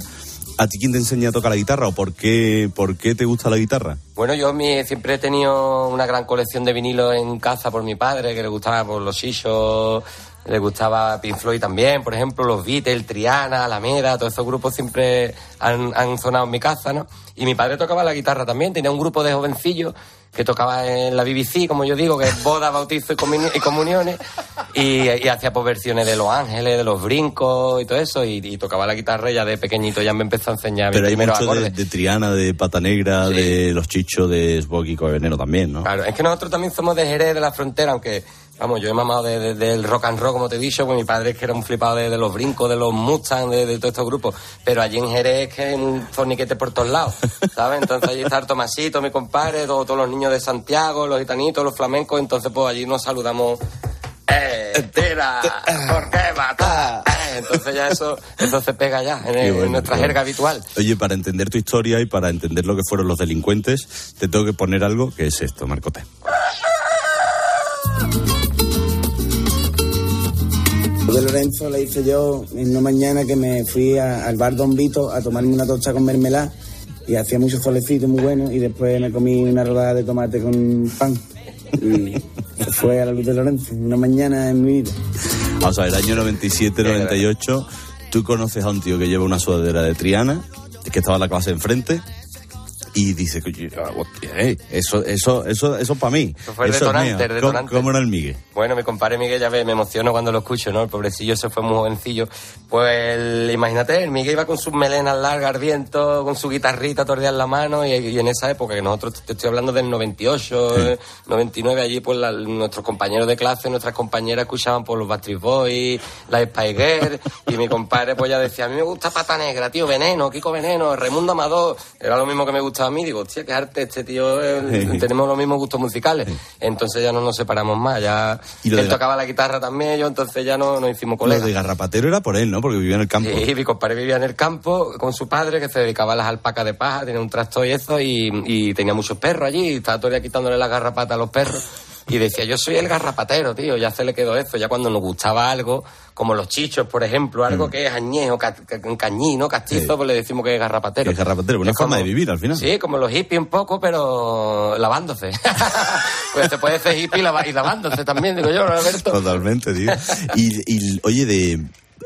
¿a ti quién te enseña a tocar la guitarra o por qué, por qué te gusta la guitarra? Bueno, yo mi- siempre he tenido una gran colección de vinilos en casa por mi padre, que le gustaba por los Shishos, le gustaba Pink Floyd también, por ejemplo, los Beatles, Triana, Alameda, todos esos grupos siempre han, han sonado en mi casa, ¿no? Y mi padre tocaba la guitarra también, tenía un grupo de jovencillos que tocaba en la BBC, como yo digo, que es boda, bautizo y, comuni- y comuniones, y, y hacía pues versiones de Los Ángeles, de Los Brincos y todo eso, y, y tocaba la guitarra y ya de pequeñito ya me empezó a enseñar Pero hay mucho de, de Triana, de Pata Negra, de Los Chichos, de Smokey Veneno también, ¿no? Claro, es que nosotros también somos de Jerez de la frontera, aunque, vamos, yo he mamado de- de- del rock and roll, como te he dicho, pues mi padre es que era un flipado de, de los brincos, de los Mustang, de, todos estos grupos. Pero allí en Jerez es que hay un torniquete por todos lados, ¿sabes? Entonces allí está el Tomasito, mi compadre, todos, todos los niños de Santiago, los gitanitos, los flamencos, entonces pues allí nos saludamos. ¡Eh, tira! ¿Por qué matar? Eh, entonces ya eso, eso se pega ya en, bueno, nuestra qué jerga bueno. habitual. Oye, para entender tu historia y para entender lo que fueron los delincuentes, te tengo que poner algo que es esto, Marcote. De Lorenzo la hice yo en una mañana que me fui a- al bar Don Vito a tomarme una tosta con mermelada y hacía mucho solecito muy bueno y después me comí una rodada de tomate con pan. Y se fue a la luz de Lorenzo, una mañana en mi vida. Vamos a ver, año 97, 98, tú conoces a un tío que lleva una sudadera de Triana, que estaba en la clase enfrente, y dice, "Coño, hostia, eh, eso, eso, eso, eso es para mí. Eso fue el Eso detonante, mío". el ¿Cómo- detonante. ¿Cómo, era el Migue? Bueno, mi compadre Miguel ya ve, me emociono cuando lo escucho, ¿no? El pobrecillo ese fue muy jovencillo. Pues el- imagínate, el Miguel iba con sus melenas largas al viento, con su guitarrita tordida en la mano, y, y en esa época, que nosotros te estoy hablando del 98, eh, 99, allí pues la- nuestros compañeros de clase, nuestras compañeras escuchaban por los Backstreet Boys, la Spice Girl, y mi compadre pues ya decía, a mí me gusta Pata Negra, tío, Veneno, Kiko Veneno, Raimundo Amador, era lo mismo que me gustaba a mí, digo, hostia, qué arte, este tío, eh, tenemos los mismos gustos musicales. Entonces ya no nos separamos más, ya Y lo él la- tocaba la guitarra también, yo entonces ya no nos hicimos Lo colegas. de Garrapatero era por él, ¿no? Porque vivía en el campo. Sí, mi compadre vivía en el campo con su padre que se dedicaba a las alpacas de paja, tenía un tractor y eso, y, y tenía muchos perros allí, y estaba todo el día quitándole la garrapata a los perros. Y decía, yo soy el garrapatero, tío, ya se le quedó eso. Ya cuando nos gustaba algo, como los chichos, por ejemplo, algo que es añejo, ca- ca- cañí, ¿no? Castizo, Sí. pues le decimos que es garrapatero. Es garrapatero, una Es forma como- de vivir al final. Sí, como los hippies un poco, pero lavándose. pues se puede ser hippie y lavándose también, digo yo, ¿no, Alberto? Totalmente, tío. Y, y, oye, de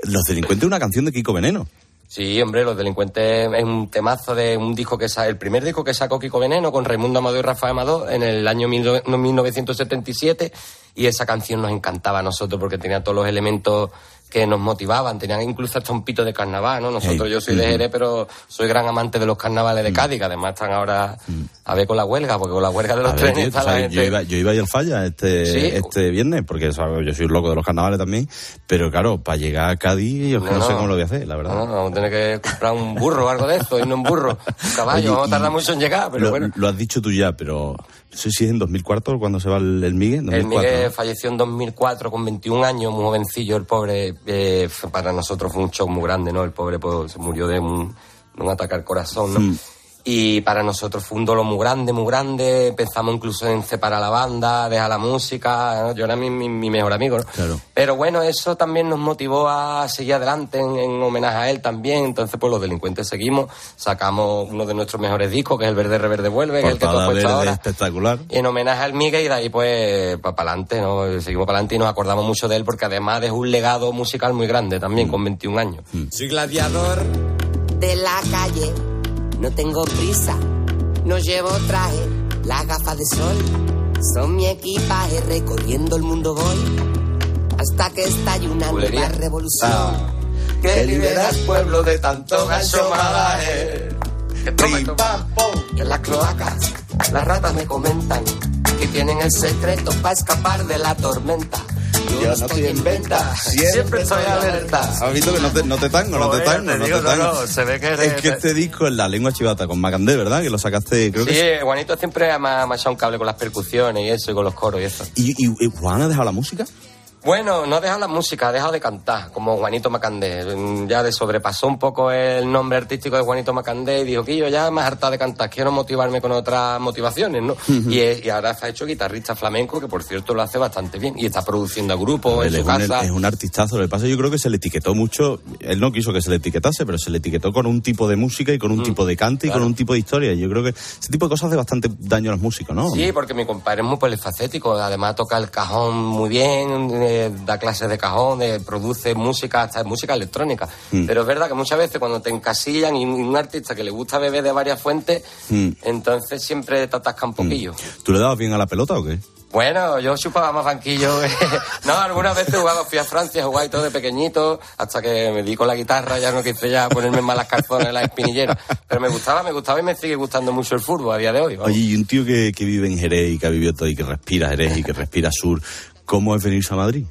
Los Delincuentes, una canción de Kiko Veneno. Sí, hombre, Los Delincuentes es un temazo de un disco que el primer disco que sacó Kiko Veneno con Raimundo Amado y Rafael Amado en el año mil no- 1977 y esa canción nos encantaba a nosotros porque tenía todos los elementos que nos motivaban, tenían incluso hasta un pito de carnaval, ¿no? Nosotros, Hey. yo soy de. Jerez, pero soy gran amante de los carnavales Mm. de Cádiz, que además están ahora a ver con la huelga, porque con la huelga de los ver, trenes tío, está la sabes, gente... yo, iba, yo iba a ir al falla este, Sí. este viernes, porque ¿sabes? yo soy un loco de los carnavales también, pero claro, para llegar a Cádiz, yo no, No, sé cómo lo voy a hacer, la verdad. No, no, vamos a tener que comprar un burro o algo de eso, irnos en burro, un caballo, Oye, vamos a tardar mucho en llegar, pero lo, bueno. lo has dicho tú ya, pero no sé si es en 2004 cuando se va el, el Miguel. El 2004, Miguel ¿no? falleció en 2004 con 21 años, muy jovencillo, el pobre. eh, para nosotros fue un shock muy grande, ¿no? El pobre pues, se murió de un, de un ataque al corazón, ¿no? Mm. Y para nosotros fue un dolor muy grande, muy grande. Pensamos incluso en separar la banda, dejar la música. ¿no? Yo era mi, mi- mi mejor amigo, ¿no? Claro. Pero bueno, eso también nos motivó a seguir adelante en, en homenaje a él también. Entonces, pues los delincuentes seguimos. Sacamos uno de nuestros mejores discos, que es el Verde Reverde Vuelve, que es el que tú has puesto verde ahora espectacular. en homenaje al Miguel y de ahí pues para adelante, ¿no? Seguimos para adelante y nos acordamos mucho de él porque además dejó un legado musical muy grande también con 21 años. Soy gladiador de la calle, no tengo prisa, no llevo traje, las gafas de sol son mi equipaje, recorriendo el mundo voy hasta que estalle una Bulería. nueva revolución. Ah. Que liberas pueblo de tanto gancho malaje. En las cloacas, las ratas me comentan que tienen el secreto para escapar de la tormenta. Yo no estoy en venta, siempre estoy alerta. ¿Has visto que no te, no te tango, no te tango, te no digo, te tango? no, se ve que eres- Es que este disco es la lengua chivata con Macandé, ¿verdad? Que lo sacaste, creo Sí, que... Juanito siempre me ha, echado un cable con las percusiones y eso, y con los coros y eso. ¿Y, y, y Juan ha dejado la música? Bueno, no ha dejado la música, ha dejado de cantar, como Juanito Macandé. Mm, Ya de sobrepasó un poco el nombre artístico de Juanito Macandé y dijo que yo ya me he hartado de cantar, quiero motivarme con otras motivaciones, ¿no? Y, es- y ahora se ha hecho guitarrista flamenco, que por cierto lo hace bastante bien, y está produciendo a grupos en es, su un, casa. es un artistazo. Lo que pasa yo creo que se le etiquetó mucho. Él no quiso que se le etiquetase, pero se le etiquetó con un tipo de música y con un tipo de cante y con Mm, un tipo de historia. Yo creo que ese tipo de cosas hace bastante daño a los músicos, ¿no? Sí, porque mi compadre es muy polifacético, además toca el cajón muy bien, eh, da clases de cajón, eh, produce música, hasta música electrónica. Mm. Pero es verdad que muchas veces cuando te encasillan y un artista que le gusta beber de varias fuentes, Mm. entonces siempre te atasca un poquillo. ¿Tú le dabas bien a la pelota o qué? Bueno, yo chupaba más banquillo. eh. no, algunas veces jugaba, fui a Francia, jugaba y todo de pequeñito, hasta que me di con la guitarra, ya no quise ya ponerme malas calzones, las espinilleras. Pero me gustaba, me gustaba y me sigue gustando mucho el fútbol a día de hoy. vamos. Oye, y un tío que, que vive en Jerez y que ha vivido todo y que respira Jerez y que respira sur, ¿cómo es venirse a Madrid?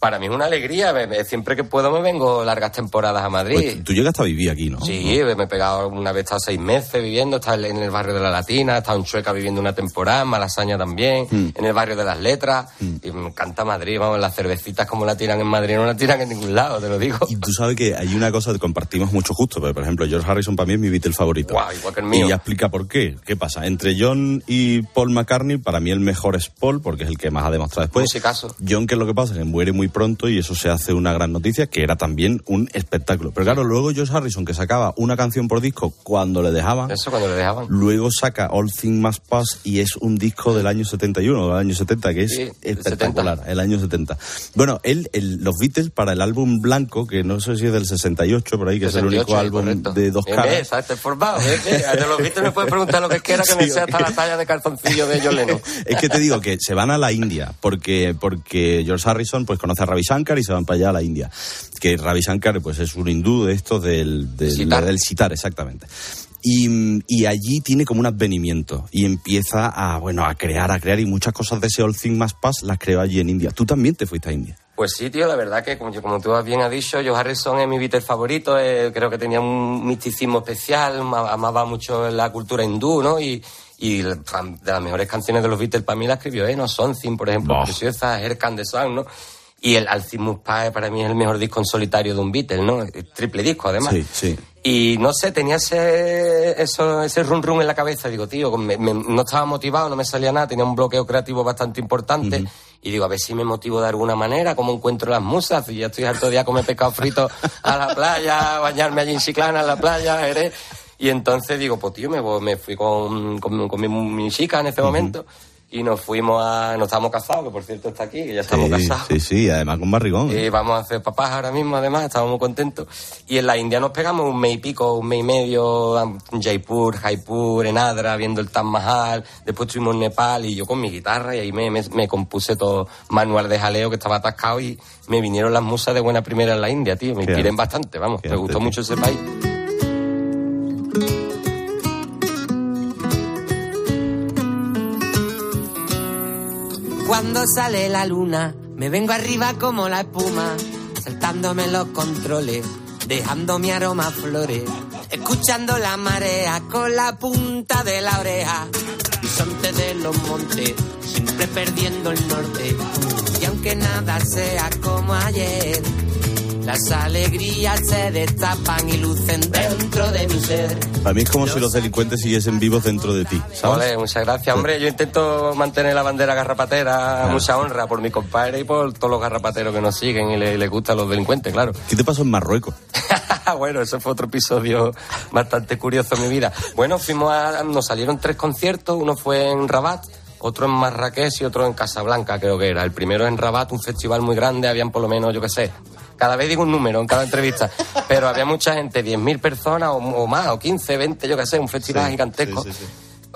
Para mí es una alegría, siempre que puedo me vengo largas temporadas a Madrid. Pues tú llegaste a vivir aquí, ¿no? Sí, me he pegado una vez, he estado seis meses viviendo, he estado en el barrio de la Latina, he estado en Chueca viviendo una temporada, en Malasaña también, Mm. en el barrio de las Letras, y me encanta Madrid, vamos, las cervecitas como la tiran en Madrid no la tiran en ningún lado, te lo digo. Y tú sabes que hay una cosa que compartimos mucho justo, pero por ejemplo, George Harrison para mí es mi Beatle favorito. Guau, igual que el mío. Y ya explica por qué. ¿Qué pasa? Entre John y Paul McCartney, para mí el mejor es Paul, porque es el que más ha demostrado después. Musicazo. John, que es lo que pasa, que muere muy pronto y eso se hace una gran noticia, que era también un espectáculo. Pero claro, luego George Harrison, que sacaba una canción por disco cuando le dejaban. Eso cuando le dejaban. Luego saca All Things Must Pass y es un disco del año 71, del año 70, que es Sí, espectacular, el año 70. Bueno, él, el- los Beatles para el álbum blanco, que no sé si es del 68, por ahí, que es el 68, único álbum correcto. de dos caras. Te formado. De los vistos me puedes preguntar lo que quiera que me Sí, sea hasta la talla de calzoncillo de John Lennon. Es que te digo que se van a la India porque, porque George Harrison pues conoce a Ravi Shankar y se van para allá a la India. Que Ravi Shankar pues es un hindú de estos del, del Sitar. del exactamente. Y, y allí tiene como un advenimiento y empieza a, bueno, a crear, a crear y muchas cosas de ese All Things Must Pass las creó allí en India. Tú también te fuiste a India. Pues sí, tío, la verdad que como, como tú bien has dicho, Joe Harrison es mi Beatle favorito, eh, creo que tenía un misticismo especial, ma- amaba mucho la cultura hindú, ¿no? Y, y de las mejores canciones de los Beatles para mí la escribió Eno, Something, por ejemplo, Bah. Preciosa, Air Can the Sun, ¿no? Y el Alcimus Pae para mí es el mejor disco en solitario de un Beatle, ¿no? El triple disco, además. Sí, sí. Y no sé, tenía ese, eso, ese run run en la cabeza. Digo, tío, me- me- no estaba motivado, no me salía nada, tenía un bloqueo creativo bastante importante. Y digo, a ver si me motivo de alguna manera, cómo encuentro las musas. Y ya estoy harto de a comer pescado frito a la playa, bañarme allí en Chiclana, en la playa, Jerez. Y entonces digo, pues tío, me, me fui con, con, con mi, mi chica en ese momento. Y nos fuimos a. Nos estábamos casados, que por cierto está aquí, que ya estamos Sí, casados. sí, sí, además con barrigón. Y vamos a hacer papás ahora mismo, además, estamos muy contentos. Y en la India nos pegamos un mes y pico, un mes y medio, en Jaipur, Jaipur, en Adra, viendo el Taj Mahal. Después estuvimos en Nepal y yo con mi guitarra y ahí me, me, me compuse todo manual de jaleo que estaba atascado y me vinieron las musas de buena primera en la India, tío. Me inspiré bastante, vamos. Me gustó mucho ese país. Cuando sale la luna, me vengo arriba como la espuma, saltándome los controles, dejando mi aroma a flores, escuchando la marea con la punta de la oreja, horizonte de los montes, siempre perdiendo el norte. Y aunque nada sea como ayer, las alegrías se destapan y lucen dentro de mi ser. Para mí es como si los delincuentes siguiesen vivos dentro de ti, ¿sabes? Ole, muchas gracias. Hombre, yo intento mantener la bandera garrapatera, Claro. mucha honra por mi compadre y por todos los garrapateros que nos siguen y le- les gustan los delincuentes, claro. ¿Qué te pasó en Marruecos? bueno, ese fue otro episodio bastante curioso en mi vida. Bueno, fuimos a, nos salieron tres conciertos, uno fue en Rabat, otro en Marrakech y otro en Casablanca, creo que era. El primero en Rabat, un festival muy grande, habían por lo menos, yo qué sé, cada vez digo un número en cada entrevista, pero había mucha gente, 10.000 personas o, o más, o 15, 20, yo qué sé, un festival Sí, gigantesco. sí.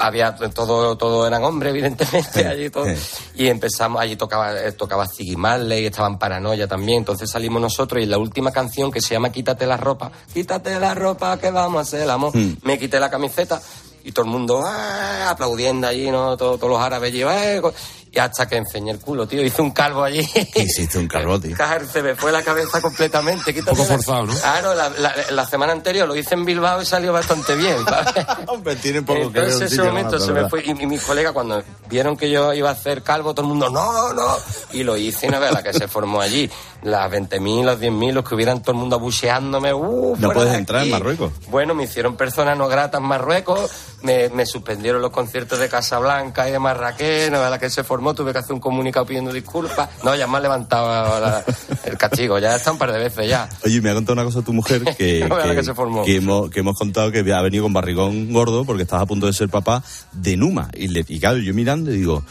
Había todo, todo eran hombres, evidentemente, allí todo. Y empezamos, allí tocaba, eh, tocaba Ziggy Marley, estaban Paranoia también. Entonces salimos nosotros y la última canción que se llama Quítate la ropa, quítate la ropa que vamos a hacer el amor. Hmm. Me quité la camiseta y todo el mundo ¡ah! aplaudiendo allí, ¿no? Todo- Todos, los árabes allí, ¡eh! Y hasta que enseñé el culo, tío. Hice un calvo allí. Hiciste un calvo, tío. Claro, se me fue la cabeza completamente. Quítate poco forzado, ¿no? Claro, la, la- la semana anterior lo hice en Bilbao y salió bastante bien. Hombre, tiene poco que ver un Entonces ese sitio con momento se me fue. Y, y mis colegas, cuando vieron que yo iba a hacer calvo, todo el mundo, no, no. Y lo hice y no veas la que se formó allí. Las 20.000, los 10.000, los que hubieran todo el mundo abucheándome. Uh, No puedes de entrar en. Marruecos. Bueno, me hicieron personas no gratas en Marruecos, me, me suspendieron los conciertos de Casablanca y de Marrakech, no la que se formó, tuve que hacer un comunicado pidiendo disculpas. No, ya me ha levantado la- el castigo, ya está un par de veces ya. Oye, me ha contado una cosa tu mujer que, No que se formó. que hemos, que hemos contado que ha venido con barrigón gordo porque estás a punto de ser papá de Numa. Y, le, y claro, yo mirando y digo,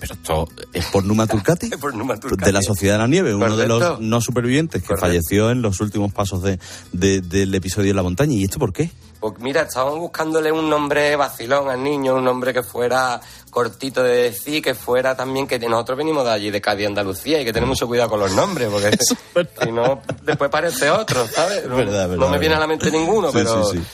pero esto es por Numa Turcati, Por Numa Turcati. de la Sociedad de la Nieve, uno de los no supervivientes que Correcto. falleció en los últimos pasos de, de- del episodio en la montaña. ¿Y esto por qué? Pues mira, estábamos buscándole un nombre vacilón al niño, un nombre que fuera cortito de decir, que fuera también que nosotros venimos de allí, de Cádiz, Andalucía, y que tener mucho cuidado con los nombres, porque si no, después parece otro, ¿sabes? No, Verdad, verdad, no me viene a la mente ninguno, Sí, pero... sí, sí.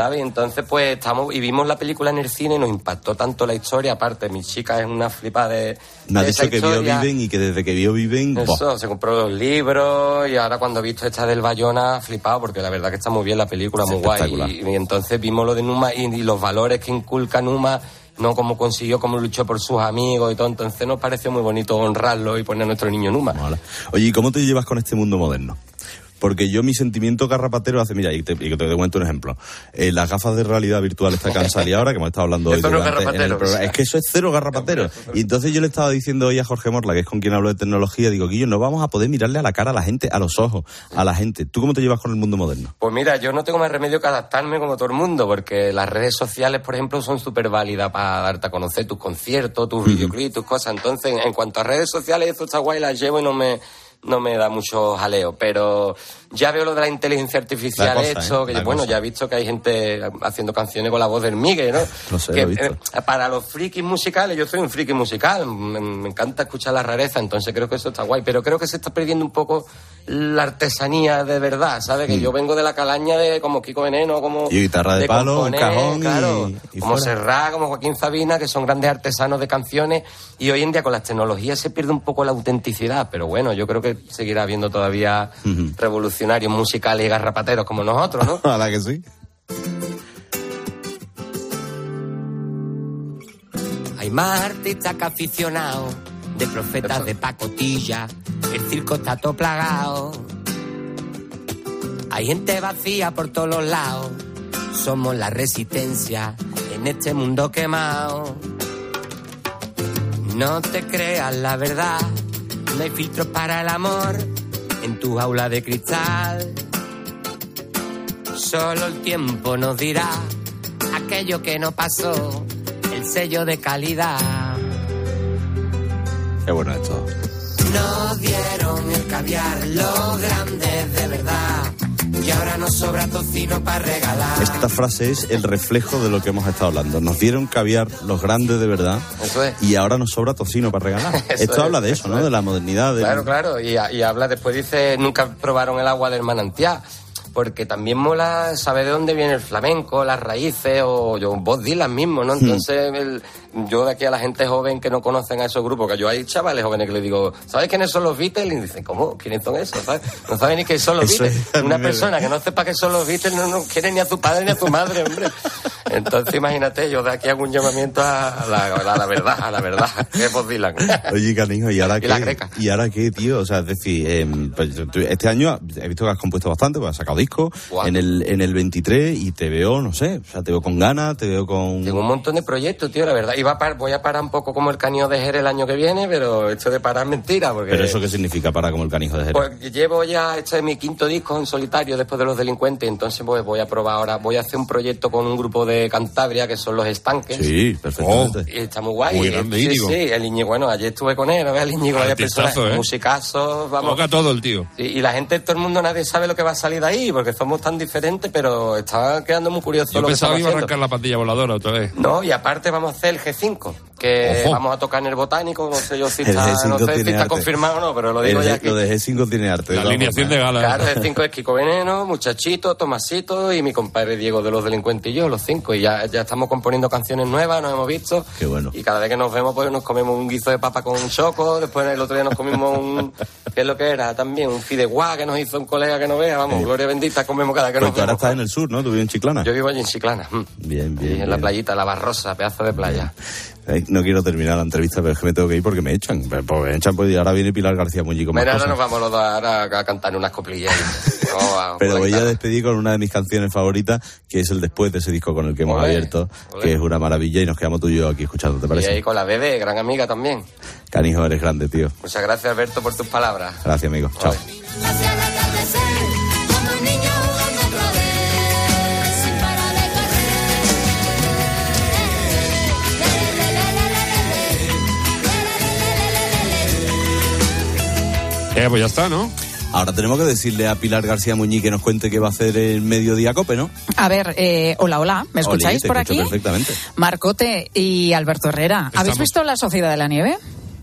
¿Sabes? Entonces, pues estamos y vimos la película en el cine y nos impactó tanto la historia. Aparte, mi chica es una flipa de. Me ha dicho que vio. Viven y que desde que vio Viven... Eso, se compró los libros y ahora cuando he visto esta del Bayona flipado porque la verdad que está muy bien la película, muy guay. Y, y entonces vimos lo de Numa y, y los valores que inculca Numa, no cómo consiguió, cómo luchó por sus amigos y todo. Entonces nos pareció muy bonito honrarlo y poner a nuestro niño Numa. Oye, ¿y cómo te llevas con este mundo moderno? Porque yo mi sentimiento garrapatero hace, mira, y te, y te cuento un ejemplo. Eh, las gafas de realidad virtual que han salido ahora, que hemos estado hablando hoy durante- en el programa. Es que eso es cero garrapatero. Y entonces yo le estaba diciendo hoy a Jorge Morla, que es con quien hablo de tecnología, digo, Guillo, no vamos a poder mirarle a la cara a la gente, a los ojos, a la gente. ¿Tú cómo te llevas con el mundo moderno? Pues mira, yo no tengo más remedio que adaptarme como todo el mundo, porque las redes sociales, por ejemplo, son súper válidas para darte a conocer tus conciertos, tus videoclips, tus cosas. Entonces, en cuanto a redes sociales, eso está guay, las llevo y no me, no me da mucho jaleo. Pero ya veo lo de la inteligencia artificial La cosa, hecho, ¿eh? que La bueno, cosa. ya he visto que hay gente haciendo canciones con la voz del Migue, ¿no? Lo sé, Que, lo he visto. eh, para los frikis musicales, yo soy un friki musical, me, me encanta escuchar la rareza, entonces creo que eso está guay, pero creo que se está perdiendo un poco la artesanía de verdad, ¿sabes? Que yo vengo de la calaña de como Kiko Veneno, como... Mm. Y guitarra de palo, un cajón claro, y como fuera. Serrat, como Joaquín Sabina, que son grandes artesanos de canciones, y hoy en día con las tecnologías se pierde un poco la autenticidad, pero bueno, yo creo que seguirá habiendo todavía revolucionarios musicales y garrapateros como nosotros, ¿no? A la que sí. Hay más artistas que aficionados, de profetas de pacotilla, El circo está todo plagado. Hay gente vacía por todos los lados. Somos la resistencia en este mundo quemado. No te creas la verdad. No hay filtros para el amor en tu jaula de cristal. Solo el tiempo nos dirá aquello que no pasó, el sello de calidad. Qué bueno esto. Dieron el caviar, los grandes de verdad. Y ahora nos sobra tocino para regalar. Esta frase es el reflejo de lo que hemos estado hablando. Nos dieron caviar los grandes de verdad Eso es. y ahora nos sobra tocino para regalar. Eso Esto es, habla de eso, ¿no? De la modernidad. de- Claro, claro. Y, y habla, después dice, nunca probaron el agua del manantial. Porque también mola saber de dónde viene el flamenco, las raíces, o yo, vos Dylan mismo, ¿no? Entonces, el- yo de aquí a la gente joven que no conocen a esos grupos, que yo hay chavales jóvenes que les digo, ¿sabes quiénes son los Beatles? Y dicen, ¿cómo? ¿Quiénes son esos? ¿sabes? No saben ni qué son los Beatles. Una persona que no sepa qué son los Beatles no, no quiere ni a su padre ni a su madre, hombre. Entonces, imagínate, yo de aquí hago un llamamiento a la, a la verdad, a la verdad, que es Bob Dylan. Oye, canijo, ¿y ahora Y qué? la greca. ¿Y ahora qué, tío? O sea, es decir, em, pues, tú- este año he visto que has compuesto bastante, pues has sacado disco en el, en el 23 y te veo, no sé, o sea, te veo con ganas, te veo con... Tengo un montón de proyectos, tío, la verdad. Iba a par- voy a parar un poco como el cañón de Jerez el año que viene, pero esto de parar es mentira, porque... Pero eso qué significa para como el canijo de Jerez. Pues llevo ya, este es mi quinto disco en solitario después de Los Delincuentes, entonces pues voy a probar ahora, voy a hacer un proyecto con un grupo de Cantabria que son Los Estanques. Sí, perfectamente. Y está muy guay. Muy Eh, grande, sí, Íñigo. sí, el Íñigo, bueno, ayer estuve con él, a ver el Íñigo, vaya persona, ¿eh? musicazo, vamos. Toca todo el tío. Sí, y la gente, todo el mundo, nadie sabe lo que va a salir de ahí, porque somos tan diferentes, pero está quedando muy curioso Yo lo que pensaba que iba a arrancar la pandilla voladora otra vez. No, y aparte vamos a hacer el G5, que Ojo. vamos a tocar en el Botánico, no sé yo si está, G5 no sé si está confirmado o no, pero lo digo El ya aquí. Lo de G5 tiene arte. La alineación formas. de gala. Claro, el 5 es Kiko Veneno, Muchachito, Tomasito y mi compadre Diego de los delincuentes y yo, los cinco. Y ya, ya estamos componiendo canciones nuevas, nos hemos visto. Qué bueno. Y cada vez que nos vemos, pues nos comemos un guiso de papa con un choco. Después el otro día nos comimos un. ¿Qué es lo que era? También un fideuá que nos hizo un colega que no vea. Vamos, gloria bendita, comemos cada que Pues nos tú ahora vemos. estás en el sur, ¿no? Tú vives en Chiclana. Yo vivo allí en Chiclana. mm. Bien, Y bien. en la playita, la Barrosa, pedazo de playa. Ay, No quiero terminar la entrevista, pero es que me tengo que ir porque me echan. Pues me echan, pues y ahora viene Pilar García Muñiz Mira, ahora nos vamos los dos ahora a cantar unas coplillas. Pero voy a despedir con una de mis canciones favoritas, que es el después de ese disco con el que hemos Olé, abierto, olé. que es una maravilla y nos quedamos tú y yo aquí escuchando, ¿te Y parece? ahí con la bebé, gran amiga también. Canijo, eres grande, tío. Muchas gracias, Alberto, por tus palabras. Gracias, amigo. Chao. Hacia el atardecer, como un niño jugando otra vez, sin parar de Eh, pues ya está, ¿no? Ahora tenemos que decirle a Pilar García Muñiz que nos cuente qué va a hacer el mediodía Cope, ¿no? A ver, eh, hola, hola, ¿me Oli, escucháis te por escucho aquí? perfectamente. Marcote y Alberto Herrera, ¿habéis Estamos. visto La Sociedad de la Nieve?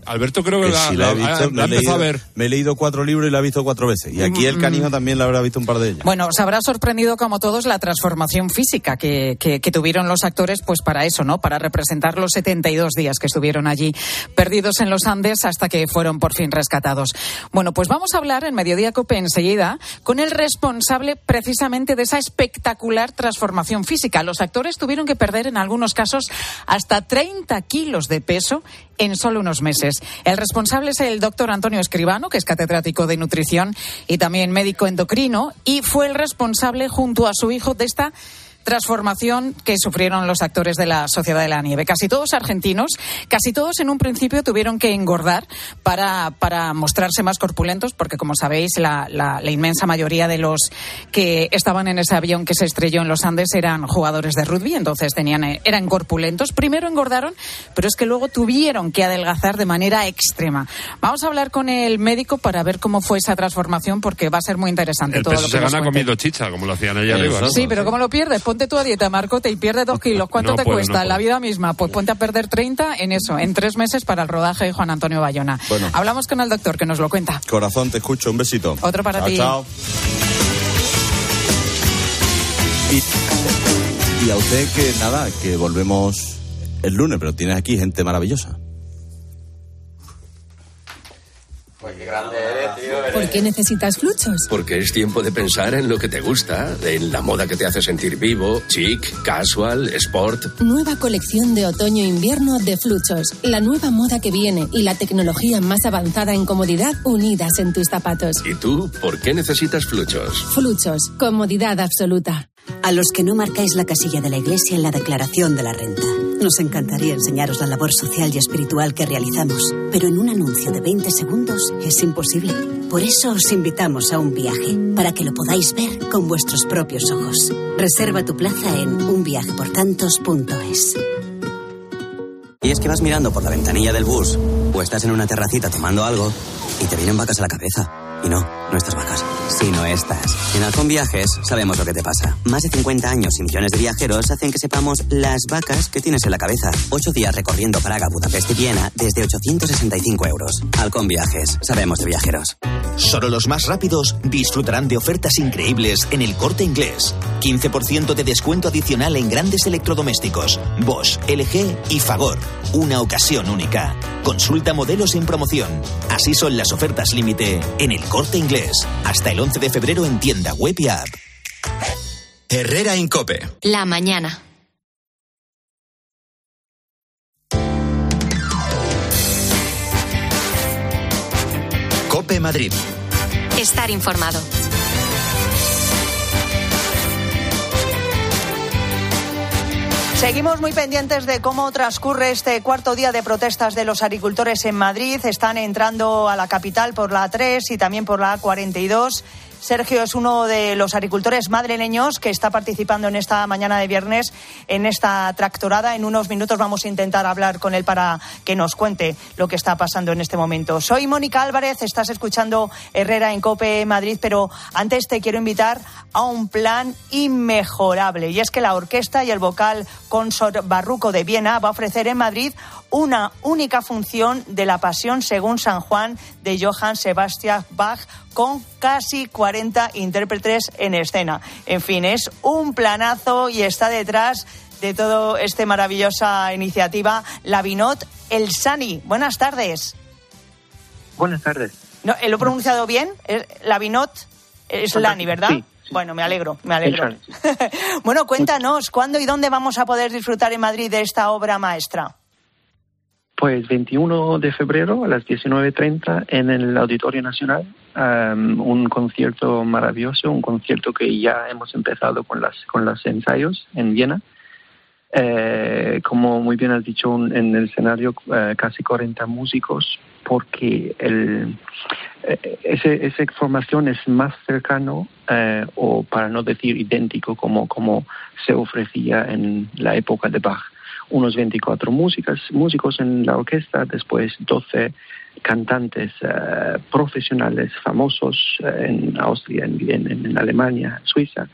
Alberto creo que, Que la, si la he la- visto, la me, ha he leído, a ver. me he leído cuatro libros y la he visto cuatro veces. Y aquí el Mm, canijo también la habrá visto un par de ellas. Bueno, os habrá sorprendido como todos la transformación física que, que- que tuvieron los actores, pues para eso, ¿no? Para representar los 72 días que estuvieron allí perdidos en los Andes hasta que fueron por fin rescatados. Bueno, pues vamos a hablar en Mediodía Cope enseguida con el responsable precisamente de esa espectacular transformación física. Los actores tuvieron que perder en algunos casos hasta 30 kilos de peso en solo unos meses. El responsable es el doctor Antonio Escribano, que es catedrático de nutrición y también médico endocrino, y fue el responsable junto a su hijo de esta transformación que sufrieron los actores de la Sociedad de la Nieve. Casi todos argentinos, casi todos en un principio tuvieron que engordar para, para mostrarse más corpulentos, porque como sabéis, la, la- la inmensa mayoría de los que estaban en ese avión que se estrelló en los Andes eran jugadores de rugby, entonces tenían, eh, eran corpulentos. Primero engordaron, pero es que luego tuvieron que adelgazar de manera extrema. Vamos a hablar con el médico para ver cómo fue esa transformación, porque va a ser muy interesante El todo peso lo que se gana comiendo chicha, como lo hacían allá arriba. ¿no? Sí, pero ¿cómo lo pierdes? Ponte tú a dieta, Marcote, y pierde dos kilos. ¿Cuánto No te puedo, cuesta? no La vida misma. Pues ponte a perder 30 en eso, en tres meses para el rodaje de Juan Antonio Bayona. Bueno. Hablamos con el doctor que nos lo cuenta. Corazón, te escucho. Un besito. Otro para Chao, ti. Chao. Y, y a usted que nada, que volvemos el lunes, pero tienes aquí gente maravillosa. Pues que grande eres, tío. ¿Por qué necesitas fluchos? Porque es tiempo de pensar en lo que te gusta, en la moda que te hace sentir vivo, chic, casual, sport. Nueva colección de otoño-invierno de Fluchos. La nueva moda que viene y la tecnología más avanzada en comodidad unidas en tus zapatos. ¿Y tú, por qué necesitas fluchos? Fluchos. Comodidad absoluta. A los que no marcáis la casilla de la Iglesia en la declaración de la renta. Nos encantaría enseñaros la labor social y espiritual que realizamos, pero en un anuncio de 20 segundos es imposible. Por eso os invitamos a un viaje, para que lo podáis ver con vuestros propios ojos. Reserva tu plaza en unviajeportantos.es. Y es que vas mirando por la ventanilla del bus o estás en una terracita tomando algo y te vienen vacas a la cabeza. Y no, no estas vacas, sino estas. En Halcón Viajes sabemos lo que te pasa. Más de 50 años y millones de viajeros hacen que sepamos las vacas que tienes en la cabeza. Ocho días recorriendo Praga, Budapest y Viena desde 865 euros. Halcón Viajes, sabemos de viajeros. Solo los más rápidos disfrutarán de ofertas increíbles en el corte inglés. 15% de descuento adicional en grandes electrodomésticos, Bosch, LG y Fagor. Una ocasión única. Consulta modelos en promoción. Así son las ofertas límite en el corte inglés. Hasta el 11 de febrero en tienda web y app. Herrera Incope. La mañana. Cope Madrid. Estar informado. Seguimos muy pendientes de cómo transcurre este cuarto día de protestas de los agricultores en Madrid. Están entrando a la capital por la A3 y también por la A42. Sergio es uno de los agricultores madrileños que está participando en esta mañana de viernes en esta tractorada. En unos minutos vamos a intentar hablar con él para que nos cuente lo que está pasando en este momento. Soy Mónica Álvarez, estás escuchando Herrera en Cope Madrid, pero antes te quiero invitar a un plan inmejorable. Y es que la orquesta y el vocal Consort Barruco de Viena va a ofrecer en Madrid una única función de la Pasión según San Juan de Johann Sebastian Bach con casi 40 intérpretes en escena. En fin, es un planazo y está detrás de toda esta maravillosa iniciativa la Vinot El Sani. Buenas tardes. Buenas tardes. No, ¿Lo he pronunciado bien? La Vinot es Lani, ¿verdad? Sí. Bueno, me alegro, me alegro. Bueno, cuéntanos, ¿cuándo y dónde vamos a poder disfrutar en Madrid de esta obra maestra? Pues 21 de febrero a las 19.30 en el Auditorio Nacional, um, un concierto maravilloso, un concierto que ya hemos empezado con, las, con los ensayos en Viena. Eh, como muy bien has dicho, en el escenario eh, casi 40 músicos, porque el, eh, ese, esa formación es más cercano, o para no decir idéntico, como, como se ofrecía en la época de Bach unos 24 músicas, músicos en la orquesta, después 12 cantantes eh, profesionales famosos eh, en Austria, en, en, Alemania, Suiza,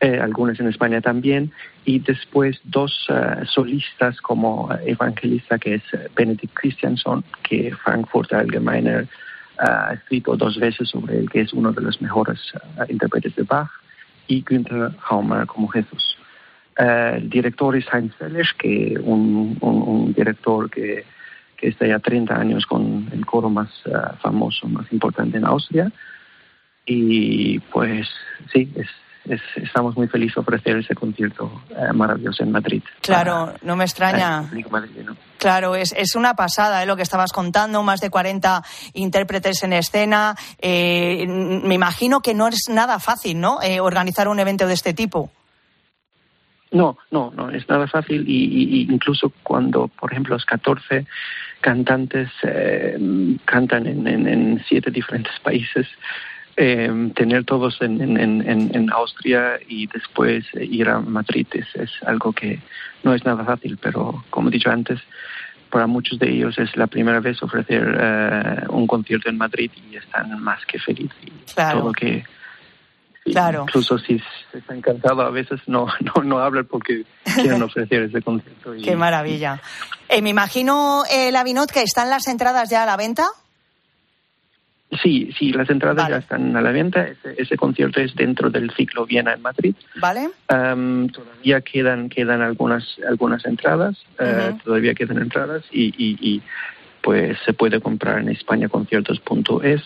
eh, algunos en España también, y después dos eh, solistas como evangelista, que es Benedict Christianson, que Frankfurter Allgemeiner ha escrito dos veces sobre él, que es uno de los mejores intérpretes de Bach, y Günther Haumer como Jesús. Eh, el director es Heinz Selisch, que un, un, un director que, que está ya 30 años con el coro más eh, famoso, más importante en Austria. Y pues sí, es, es- estamos muy felices de ofrecer ese concierto eh, maravilloso en Madrid. Claro, no me extraña. Madrileño. Claro, es, es una pasada ¿eh? lo que estabas contando, más de 40 intérpretes en escena. Eh, me imagino que no es nada fácil, ¿no? Eh, organizar un evento de este tipo. No, no, no es nada fácil y, incluso cuando, por ejemplo, los 14 cantantes eh, cantan en, en- en siete diferentes países, eh, tener todos en, en- en- en- en Austria y después ir a Madrid es, es algo que no es nada fácil, pero como he dicho antes, para muchos de ellos es la primera vez ofrecer eh, un concierto en Madrid y están más que felices. Claro. todo que Claro. Incluso si están cansados a veces no, no, no hablan porque quieren ofrecer ese concierto. Y, Qué maravilla. Eh, me imagino, eh, la Vinot, que están las entradas ya a la venta. Sí, sí, las entradas ya están a la venta. Ese, ese concierto es dentro del ciclo Viena en Madrid. ¿Vale? Todavía quedan quedan algunas algunas entradas, eh, todavía quedan entradas y, y, y pues se puede comprar en españaconciertos.es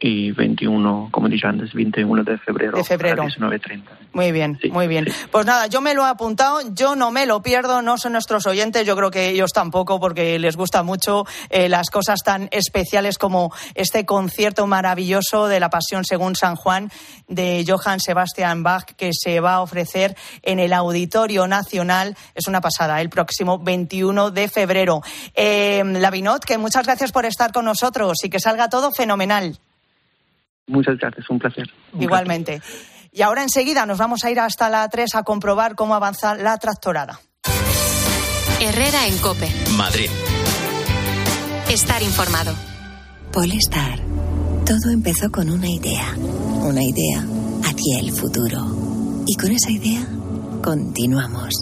y 21, como dije antes, 21 de febrero, De febrero. a las 19.30. Muy bien, muy bien. Pues nada, yo me lo he apuntado, yo no me lo pierdo, no son nuestros oyentes, yo creo que ellos tampoco, porque les gusta mucho eh, las cosas tan especiales como este concierto maravilloso de la Pasión según San Juan de Johann Sebastian Bach, que se va a ofrecer en el Auditorio Nacional. Es una pasada, el próximo 21 de febrero. Eh, Lavinot, que muchas gracias por estar con nosotros y que salga todo fenomenal. Muchas gracias, un placer. Igualmente. Y ahora enseguida nos vamos a ir hasta la 3 a comprobar cómo avanza la tractorada. Herrera en Cope. Madrid. Estar informado. Polestar. Todo empezó con una idea. Una idea hacia el futuro. Y con esa idea continuamos.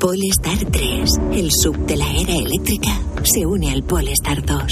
Polestar 3, el sub de la era eléctrica, se une al Polestar 2.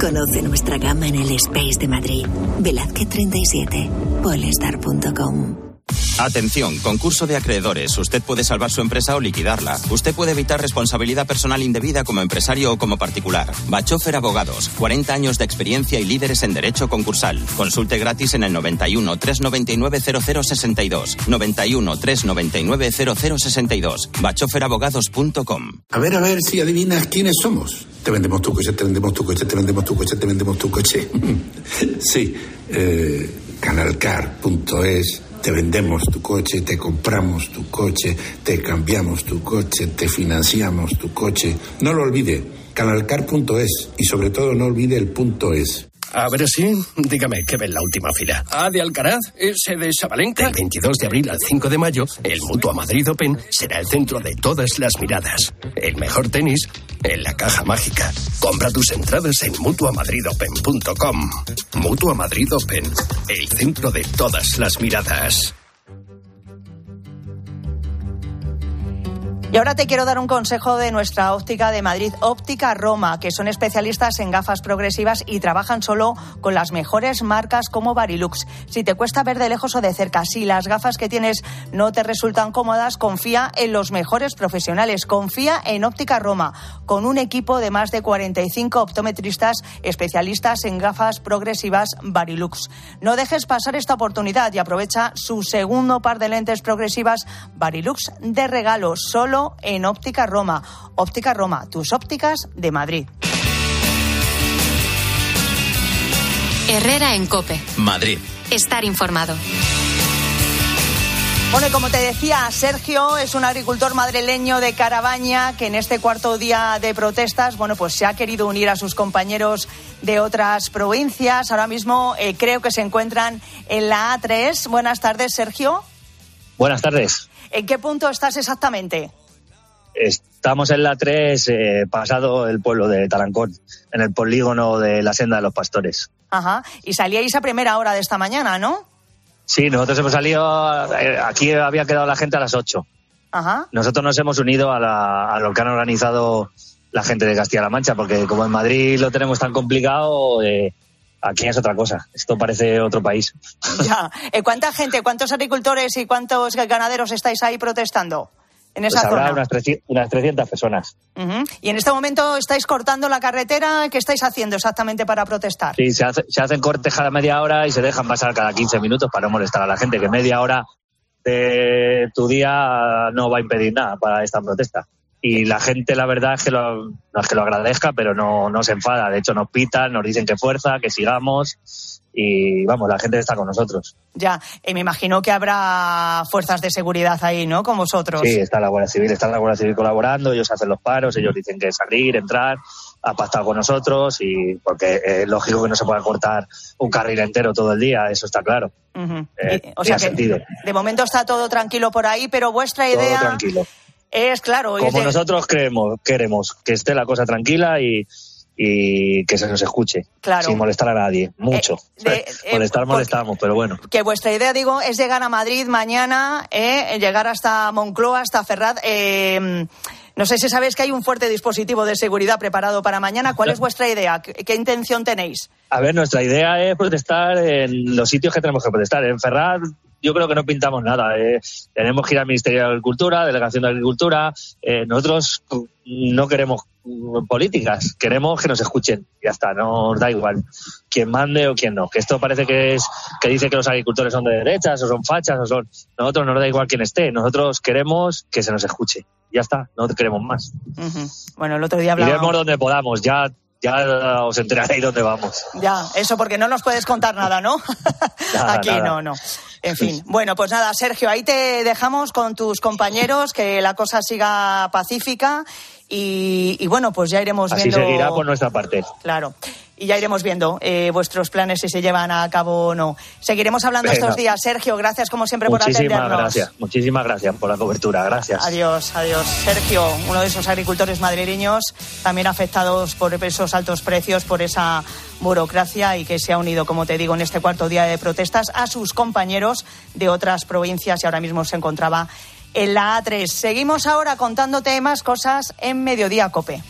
Conoce nuestra gama en el Space de Madrid. Velázquez 37, polestar.com. Atención, concurso de acreedores. Usted puede salvar su empresa o liquidarla. Usted puede evitar responsabilidad personal indebida como empresario o como particular. Bachofer Abogados, 40 años de experiencia y líderes en derecho concursal. Consulte gratis en el 91 399 0062. 91 399 0062. Bachoferabogados.com. A ver, a ver si adivinas quiénes somos. Te vendemos tu coche, te vendemos tu coche, te vendemos tu coche, te vendemos tu coche. sí, eh, canalcar.es. Te vendemos tu coche, te compramos tu coche, te cambiamos tu coche, te financiamos tu coche. No lo olvide, canalcar.es y sobre todo no olvide el punto es. A ver si, dígame, ¿qué ve en la última fila? ¿A de Alcaraz? ¿Ese de Sabalenka? Del 22 de abril al 5 de mayo, el Mutua Madrid Open será el centro de todas las miradas. El mejor tenis en la caja mágica. Compra tus entradas en mutuamadridopen.com. Mutua Madrid Open, el centro de todas las miradas. Y ahora te quiero dar un consejo de nuestra óptica de Madrid, Óptica Roma, que son especialistas en gafas progresivas y trabajan solo con las mejores marcas como Barilux. Si te cuesta ver de lejos o de cerca, si las gafas que tienes no te resultan cómodas, confía en los mejores profesionales. Confía en Óptica Roma, con un equipo de más de 45 optometristas especialistas en gafas progresivas Barilux. No dejes pasar esta oportunidad y aprovecha su segundo par de lentes progresivas Barilux de regalo, solo en Óptica Roma. Óptica Roma, tus ópticas de Madrid. Herrera en Cope. Madrid. Estar informado. Bueno, y como te decía, Sergio es un agricultor madrileño de Carabaña que en este cuarto día de protestas, bueno, pues se ha querido unir a sus compañeros de otras provincias. Ahora mismo eh, creo que se encuentran en la A3. Buenas tardes, Sergio. Buenas tardes. ¿En qué punto estás exactamente? Estamos en la 3, eh, pasado el pueblo de Talancón, en el polígono de la Senda de los Pastores. Ajá. Y salíais a primera hora de esta mañana, ¿no? Sí, nosotros hemos salido, eh, aquí había quedado la gente a las 8. Ajá. Nosotros nos hemos unido a, la- a lo que han organizado la gente de Castilla-La Mancha, porque como en Madrid lo tenemos tan complicado, eh, aquí es otra cosa. Esto parece otro país. Ya. Eh, ¿Cuánta gente, cuántos agricultores y cuántos ganaderos estáis ahí protestando en esa Pues habrá zona? unas, 300 unas 300 personas. Y en este momento estáis cortando la carretera. ¿Qué estáis haciendo exactamente para protestar? Sí, se, hace- se hacen cortes cada media hora y se dejan pasar cada 15 minutos para no molestar a la gente, que media hora de tu día no va a impedir nada para esta protesta. Y la gente, la verdad, es que lo, no es que lo agradezca, pero no, no se enfada. De hecho, nos pitan, nos dicen que fuerza, que sigamos. Y vamos, la gente está con nosotros. Ya, eh, me imagino que habrá fuerzas de seguridad ahí, ¿no? Con vosotros. Sí, está la Guardia Civil, está la Guardia Civil colaborando, ellos hacen los paros, ellos dicen que salir, entrar, ha pactado con nosotros y porque es lógico que no se pueda cortar un carril entero todo el día, eso está claro. Ujú. Eh, o sea que sentido. de momento está todo tranquilo por ahí, pero vuestra Todo idea tranquilo. es, claro, es Como de- nosotros creemos, queremos que esté la cosa tranquila y, y que se nos escuche, Claro. sin molestar a nadie, mucho. de- eh, molestar, molestamos, pero bueno. que vuestra idea, digo, es llegar a Madrid mañana, eh, llegar hasta Moncloa, hasta Ferraz. eh, no sé si sabéis que hay un fuerte dispositivo de seguridad preparado para mañana. ¿Cuál es vuestra idea? ¿Qué, qué intención tenéis? A ver, nuestra idea es protestar en los sitios que tenemos que protestar. En Ferraz yo creo que no pintamos nada. eh. Tenemos que ir al Ministerio de Agricultura, Delegación de Agricultura. Eh, nosotros no queremos políticas, queremos que nos escuchen. Ya está, no nos da igual quién mande o quién no. Que esto parece que es que dice que los agricultores son de derechas o son fachas o son. Nosotros no nos da igual quién esté. Nosotros queremos que se nos escuche. Ya está, no queremos más. Bueno, el otro día hablábamos. Iremos donde podamos. Ya, ya os enteraréis dónde vamos. Ya, eso porque no nos puedes contar nada, ¿no? Nada, Aquí nada. no, no. En fin, bueno, pues nada, Sergio, ahí te dejamos con tus compañeros, que la cosa siga pacífica y, y bueno, pues ya iremos Así viendo. seguirá por nuestra parte. Claro. Y ya iremos viendo eh, vuestros planes si se llevan a cabo o no. Seguiremos hablando Venga. estos días. Sergio, gracias como siempre por Muchísimas atendernos. gracias. Muchísimas gracias por la cobertura. Gracias. Adiós, adiós. Sergio, uno de esos agricultores madrileños también afectados por esos altos precios, por esa burocracia y que se ha unido, como te digo, en este cuarto día de protestas a sus compañeros de otras provincias y ahora mismo se encontraba en la A3. Seguimos ahora contándote más cosas en Mediodía Cope.